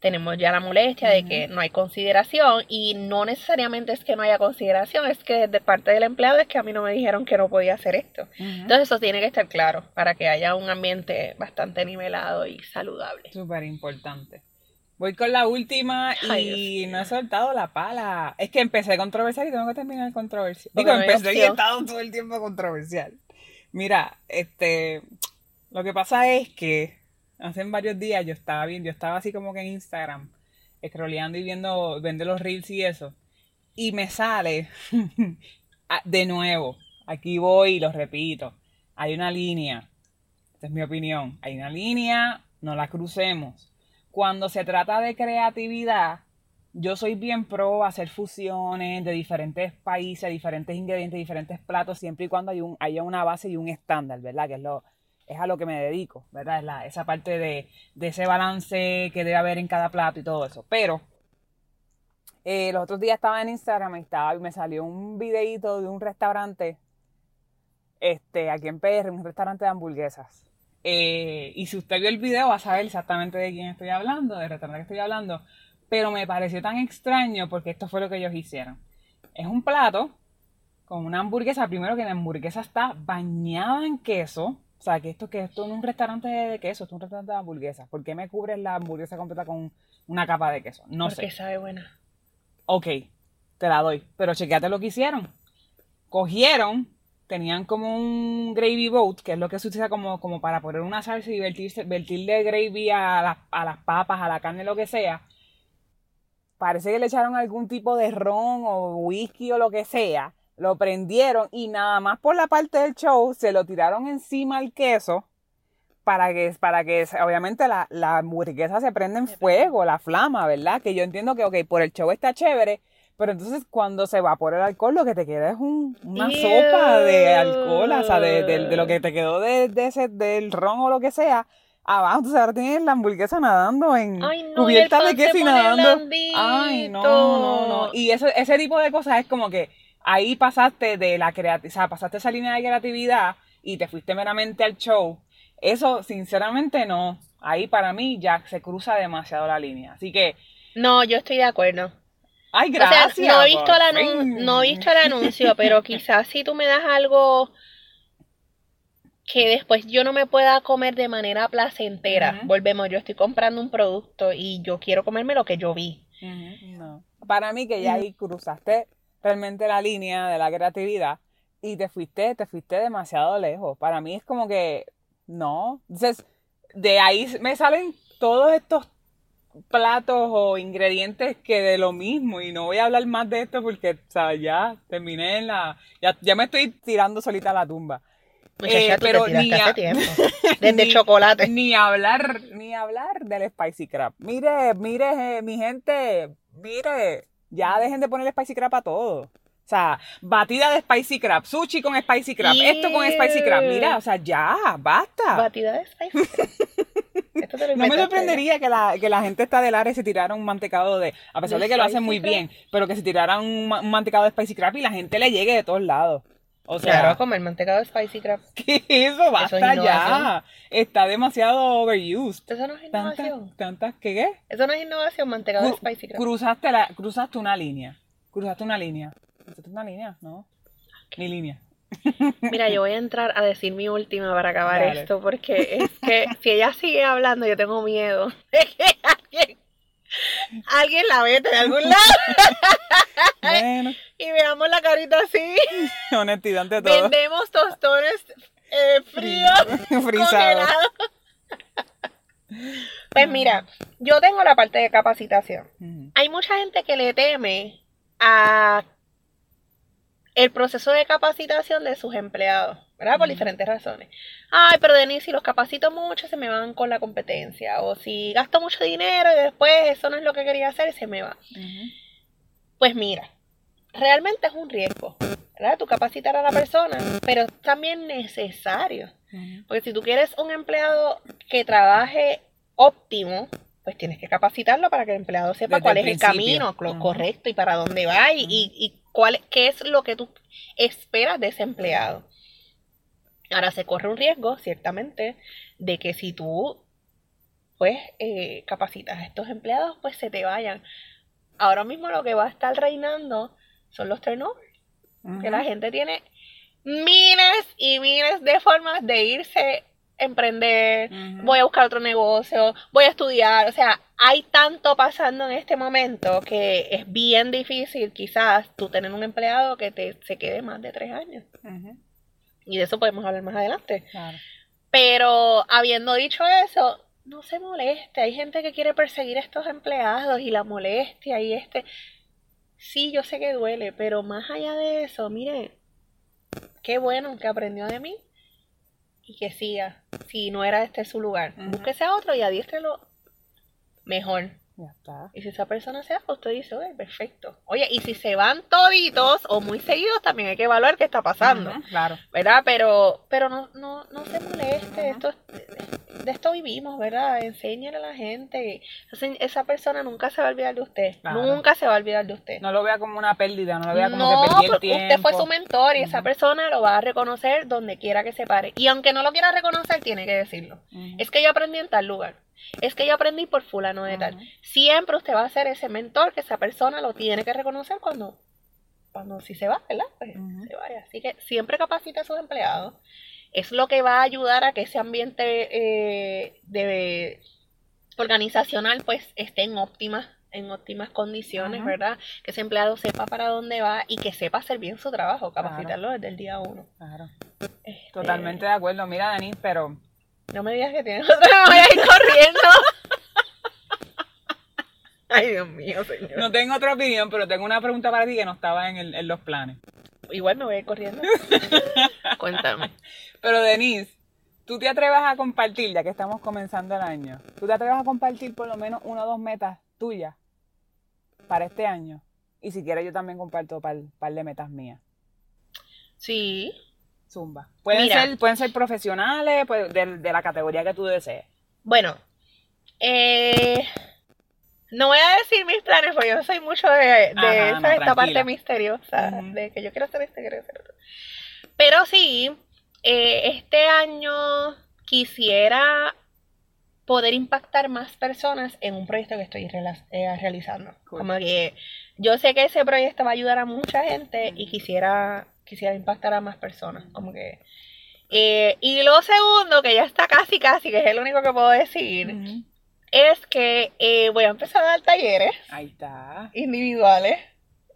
Speaker 1: tenemos ya la molestia de que no hay consideración y no necesariamente es que no haya consideración, es que de parte del empleado es que a mí no me dijeron que no podía hacer esto. Entonces eso tiene que estar claro para que haya un ambiente bastante nivelado y saludable.
Speaker 2: Súper importante. Voy con la última y
Speaker 1: Ay,
Speaker 2: no he soltado la pala. Es que empecé controversial y tengo que terminar controversial. Digo,
Speaker 1: no
Speaker 2: empecé y he estado todo el tiempo controversial. Mira, este, lo que pasa es que hace varios días yo estaba viendo, yo estaba así como que en Instagram, scrolleando y viendo, viendo los reels y eso. Y me sale, de nuevo, aquí voy y lo repito, hay una línea, esta es mi opinión, hay una línea, no la crucemos. Cuando se trata de creatividad, yo soy bien pro hacer fusiones de diferentes países, diferentes ingredientes, diferentes platos, siempre y cuando hay un, haya una base y un estándar, ¿verdad? Que es lo, es a lo que me dedico, ¿verdad? Esa parte de, ese balance que debe haber en cada plato y todo eso. Pero eh, los otros días estaba en Instagram y estaba, y me salió un videíto de un restaurante este, aquí en PR, un restaurante de hamburguesas. Eh, y si usted vio el video va a saber exactamente de quién estoy hablando, del restaurante que estoy hablando. Pero me pareció tan extraño porque esto fue lo que ellos hicieron. Es un plato con una hamburguesa. Primero que la hamburguesa está bañada en queso. O sea, que esto, que esto no es un restaurante de queso, esto es un restaurante de hamburguesas. ¿Por qué me cubres la hamburguesa completa con una capa de queso? No
Speaker 1: Porque
Speaker 2: sé.
Speaker 1: sabe buena.
Speaker 2: Ok, te la doy. Pero chequeate lo que hicieron. Cogieron, tenían como un gravy boat, que es lo que se utiliza como, como para poner una salsa y vertirse, vertirle gravy a, las- a las papas, a la carne, lo que sea. Parece que le echaron algún tipo de ron o whisky o lo que sea. Lo prendieron y nada más por la parte del show se lo tiraron encima al queso para que, para que obviamente la, la hamburguesa se prenda en fuego, la flama, ¿verdad? Que yo entiendo que, ok, por el show está chévere, pero entonces cuando se evapora el alcohol lo que te queda es un- una sopa de alcohol, o sea, de, de- de lo que te quedó de, de ese, del ron o lo que sea. Abajo, entonces ahora tienes la hamburguesa nadando en
Speaker 1: Ay, no,
Speaker 2: cubierta de queso y nadando. Ay, no, no, no. Y eso, ese tipo de cosas es como que ahí pasaste de la creatividad, o sea, pasaste esa línea de creatividad y te fuiste meramente al show. Eso, sinceramente, no. Ahí para mí ya se cruza demasiado la línea. Así que,
Speaker 1: No, yo estoy de acuerdo.
Speaker 2: ay,
Speaker 1: O
Speaker 2: gracias.
Speaker 1: sea, no he visto el, anun- no he visto el anuncio, pero quizás si tú me das algo que después yo no me pueda comer de manera placentera. Volvemos, yo estoy comprando un producto y yo quiero comerme lo que yo vi.
Speaker 2: No. Para mí que ya ahí cruzaste realmente la línea de la creatividad y te fuiste, te fuiste demasiado lejos. Para mí es como que no. Entonces, de ahí me salen todos estos platos o ingredientes que de lo mismo y no voy a hablar más de esto porque o sea, ya terminé en la ya, ya me estoy tirando solita a la tumba.
Speaker 1: Muchacha,
Speaker 2: Eh, pero ni a-.
Speaker 1: Desde
Speaker 2: Ni-
Speaker 1: chocolate.
Speaker 2: Ni hablar, ni hablar del spicy crab. Mire, mire, eh, mi gente, mire, ya dejen de ponerle spicy crab a todo. O sea, batida de spicy crab, sushi con spicy crab, esto con spicy crab. Mira, o sea, ya, basta.
Speaker 1: Batida de spicy. Esto te lo
Speaker 2: No me sorprendería que la, que la gente está del área y se tirara un mantecado de, a pesar
Speaker 1: ¿De
Speaker 2: de que lo hacen muy
Speaker 1: crab?
Speaker 2: bien, pero que se un, ma- un mantecado de spicy crab y la gente le llegue de todos lados. O sea,
Speaker 1: Claro, a comer mantecado de spicy crab.
Speaker 2: ¿qué es eso? Basta ya. Está demasiado overused.
Speaker 1: Eso no es innovación.
Speaker 2: tantas, ¿qué qué?
Speaker 1: Eso no es innovación, mantecado de
Speaker 2: Cru-
Speaker 1: spicy crab.
Speaker 2: cruzaste, la, cruzaste una línea. Cruzaste una línea. Cruzaste una línea, ¿no? Mi línea.
Speaker 1: Mira, yo voy a entrar a decir mi última para acabar
Speaker 2: Dale.
Speaker 1: esto, porque es que si ella sigue hablando, yo tengo miedo de que alguien, alguien la vete de algún lado
Speaker 2: Bueno,
Speaker 1: y veamos la carita así.
Speaker 2: honestidad ante todo.
Speaker 1: Vendemos tostones eh, fríos,
Speaker 2: Frisado.
Speaker 1: congelados. Pues mira, yo tengo la parte de capacitación. Hay mucha gente que le teme a el proceso de capacitación de sus empleados, ¿verdad? Por diferentes razones. Ay, pero Denise, si los capacito mucho, se me van con la competencia. O si gasto mucho dinero y después eso no es lo que quería hacer, se me va. Pues mira, realmente es un riesgo, ¿verdad? Tú capacitar a la persona, pero es también necesario. Porque si tú quieres un empleado que trabaje óptimo, pues tienes que capacitarlo para que el empleado sepa
Speaker 2: Desde
Speaker 1: cuál
Speaker 2: el
Speaker 1: es el camino lo correcto y para dónde va y, y- y cuál, qué es lo que tú esperas de ese empleado. Ahora se corre un riesgo, ciertamente, de que si tú pues eh, capacitas a estos empleados, pues se te vayan. Ahora mismo lo que va a estar reinando son los turnovers que la gente tiene miles y miles de formas de irse a emprender, voy a buscar otro negocio, voy a estudiar, o sea, hay tanto pasando en este momento que es bien difícil quizás tú tener un empleado que te se quede más de tres años. Y de eso podemos hablar más adelante.
Speaker 2: Claro.
Speaker 1: Pero habiendo dicho eso, no se moleste. Hay gente que quiere perseguir a estos empleados y la molestia y este. Sí, yo sé que duele, pero más allá de eso, mire, qué bueno que aprendió de mí y que siga. Si no era este su lugar,
Speaker 2: Ujú.
Speaker 1: búsquese a otro y adiéstrelo mejor.
Speaker 2: Ya está.
Speaker 1: Y si esa persona se va, usted dice, oye, perfecto. Oye, y si se van toditos o muy seguidos, también hay que evaluar qué está pasando.
Speaker 2: Claro.
Speaker 1: ¿verdad? Pero, pero no, no, no se moleste, esto es- de esto vivimos, ¿verdad? Enséñale a la gente. Esa- Esa persona nunca se va a olvidar de usted.
Speaker 2: Claro.
Speaker 1: Nunca se va a olvidar de usted.
Speaker 2: No lo vea como una pérdida, no lo vea como
Speaker 1: No,
Speaker 2: que perdí el tiempo.
Speaker 1: usted fue su mentor y esa persona lo va a reconocer donde quiera que se pare. Y aunque no lo quiera reconocer, tiene que decirlo. Es que yo aprendí en tal lugar. Es que yo aprendí por fulano de tal. Siempre usted va a ser ese mentor que esa persona lo tiene que reconocer cuando, cuando si se va, ¿verdad? Pues se vaya. Así que siempre capacite a sus empleados. Es lo que va a ayudar a que ese ambiente eh, de organizacional pues esté en óptimas en óptimas condiciones. ¿verdad? Que ese empleado sepa para dónde va y que sepa hacer bien su trabajo,
Speaker 2: Claro.
Speaker 1: capacitarlo desde el día uno.
Speaker 2: Claro.
Speaker 1: Este,
Speaker 2: Totalmente de acuerdo. Mira, Denis, pero
Speaker 1: No me digas que tienes otra, me voy a ir corriendo. Ay, Dios mío, señor.
Speaker 2: no tengo otra opinión, pero tengo una pregunta para ti que no estaba en, el- en los planes.
Speaker 1: Igual me voy a ir corriendo. Cuéntame.
Speaker 2: Pero Denise, ¿tú te atreves a compartir, ya que estamos comenzando el año? ¿Tú te atreves a compartir por lo menos una o dos metas tuyas para este año? Y si quieres yo también comparto un par, par de metas mías.
Speaker 1: Sí.
Speaker 2: Zumba. Pueden,
Speaker 1: Mira.
Speaker 2: ser, pueden ser profesionales, pues, de, de la categoría que tú desees.
Speaker 1: Bueno, eh, no voy a decir mis planes porque yo soy mucho de, de
Speaker 2: Ajá,
Speaker 1: esa-
Speaker 2: no,
Speaker 1: esta parte misteriosa, de que yo quiero hacer esto, quiero hacer otro. Pero sí, eh, este año quisiera poder impactar más personas en un proyecto que estoy eh, realizando.
Speaker 2: Cool.
Speaker 1: Como que yo sé que ese proyecto va a ayudar a mucha gente y quisiera, quisiera impactar a más personas. Como que eh, y lo segundo, que ya está casi, casi, que es el único que puedo decir,
Speaker 2: Ujú.
Speaker 1: es que eh, voy a empezar a dar talleres
Speaker 2: Ahí está.
Speaker 1: individuales.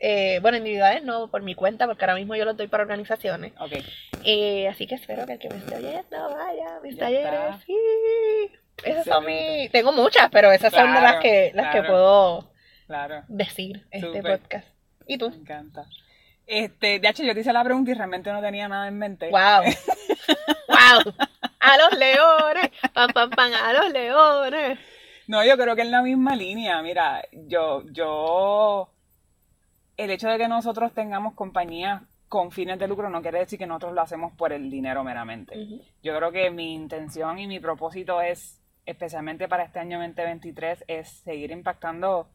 Speaker 1: Eh, bueno, individuales no por mi cuenta, porque ahora mismo yo los doy para organizaciones.
Speaker 2: Ok.
Speaker 1: Eh, así que espero que el que me esté oyendo vaya a mis
Speaker 2: Ya
Speaker 1: talleres. Sí. Esas son mis. Tengo muchas, pero esas son de las
Speaker 2: Claro,
Speaker 1: que, las que
Speaker 2: claro.
Speaker 1: puedo
Speaker 2: Claro.
Speaker 1: decir en este podcast. ¿Y tú?
Speaker 2: Me encanta. Este, de hecho, yo te hice la pregunta y realmente no tenía nada en mente.
Speaker 1: ¡Wow! ¡Wow! ¡A los leones! ¡Pam, pam, pam! ¡A los leones!
Speaker 2: No, yo creo que en la misma línea. Mira, yo, yo, el hecho de que nosotros tengamos compañías con fines de lucro no quiere decir que nosotros lo hacemos por el dinero meramente. Yo creo que mi intención y mi propósito es, especialmente para este año 2023, es seguir impactando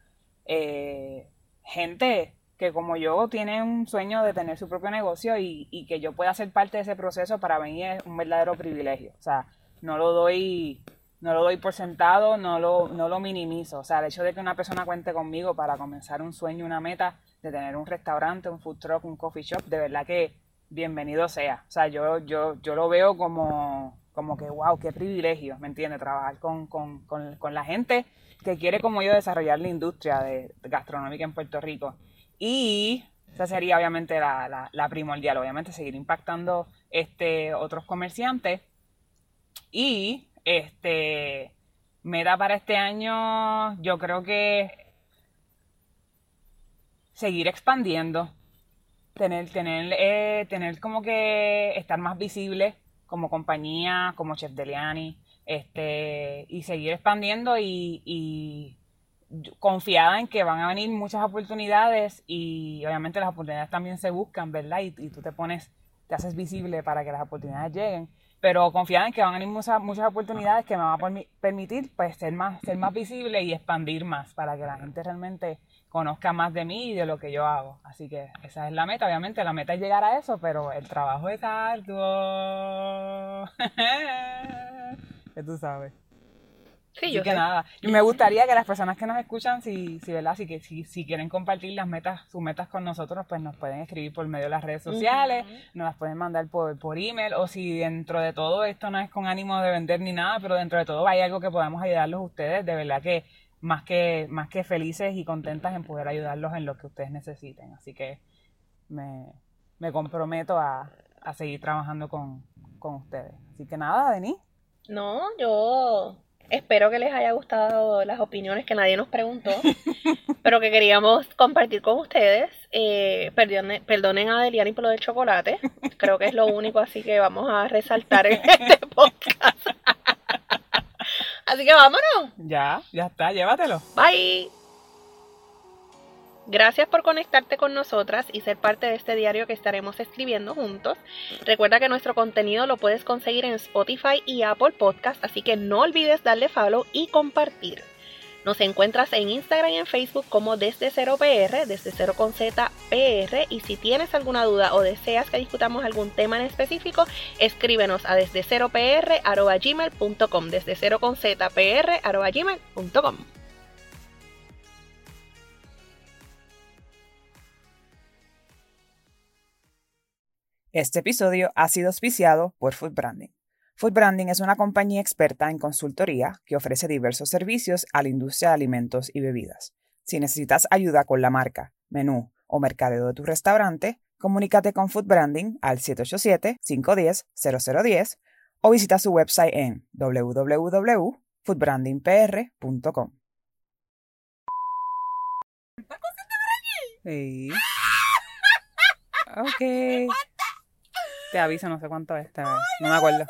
Speaker 2: eh, gente que como yo tiene un sueño de tener su propio negocio y, y que yo pueda ser parte de ese proceso para mí es un verdadero privilegio. O sea, no lo doy, no lo doy por sentado, no lo, no lo minimizo. O sea, el hecho de que una persona cuente conmigo para comenzar un sueño, una meta de tener un restaurante, un food truck, un coffee shop, de verdad que bienvenido sea. O sea, yo, yo, yo lo veo como, como que, wow, qué privilegio, ¿me entiendes? Trabajar con, con, con, con la gente que quiere como yo desarrollar la industria de, gastronómica en Puerto Rico. Y esa sería obviamente la, la, la primordial, obviamente seguir impactando este, otros comerciantes. Y este meta para este año, yo creo que seguir expandiendo, tener, tener, eh, tener como que estar más visible como compañía, como Chef Deliani, este, y seguir expandiendo y, confiada en que van a venir muchas oportunidades y obviamente las oportunidades también se buscan, ¿verdad? Y, y tú te pones, te haces visible para que las oportunidades lleguen, pero confiada en que van a venir muchas, muchas oportunidades que me van a permi- permitir pues ser más, ser más visible y expandir más para que la gente realmente conozca más de mí y de lo que yo hago. Así que esa es la meta, obviamente la meta es llegar a eso, pero el trabajo es arduo. que tú sabes.
Speaker 1: Sí,
Speaker 2: Así
Speaker 1: yo
Speaker 2: que
Speaker 1: sé.
Speaker 2: nada, y me gustaría que las personas que nos escuchan, si, si, ¿verdad? Si, que, si, si quieren compartir las metas, sus metas con nosotros, pues nos pueden escribir por medio de las redes sociales, nos las pueden mandar por, por email, o si dentro de todo esto no es con ánimo de vender ni nada, pero dentro de todo hay algo que podamos ayudarlos ustedes, de verdad que más que, más que felices y contentas en poder ayudarlos en lo que ustedes necesiten. Así que me, me comprometo a, a seguir trabajando con, con ustedes. Así que nada, Denis.
Speaker 1: No, yo espero que les haya gustado las opiniones que nadie nos preguntó, pero que queríamos compartir con ustedes. Eh, perdone- perdonen a Deliani por lo del chocolate. Creo que es lo único así que vamos a resaltar en este podcast. Así que vámonos.
Speaker 2: Ya, ya está, llévatelo.
Speaker 1: Bye. Gracias por conectarte con nosotras y ser parte de este diario que estaremos escribiendo juntos. Recuerda que nuestro contenido lo puedes conseguir en Spotify y Apple Podcast, así que no olvides darle follow y compartir. Nos encuentras en Instagram y en Facebook como Desde Cero PR, Desde Cero con Z PR. Y si tienes alguna duda o deseas que discutamos algún tema en específico, escríbenos a desde cero pr gmail.com, desde cero con Z PR gmail.com.
Speaker 2: Este episodio ha sido auspiciado por Food Branding. Food Branding es una compañía experta en consultoría que ofrece diversos servicios a la industria de alimentos y bebidas. Si necesitas ayuda con la marca, menú o mercadeo de tu restaurante, comunícate con Food Branding al 787-510-0010 o visita su website en www.foodbrandingpr.com. Sí. Ok. Te aviso, no sé cuánto es. No me acuerdo.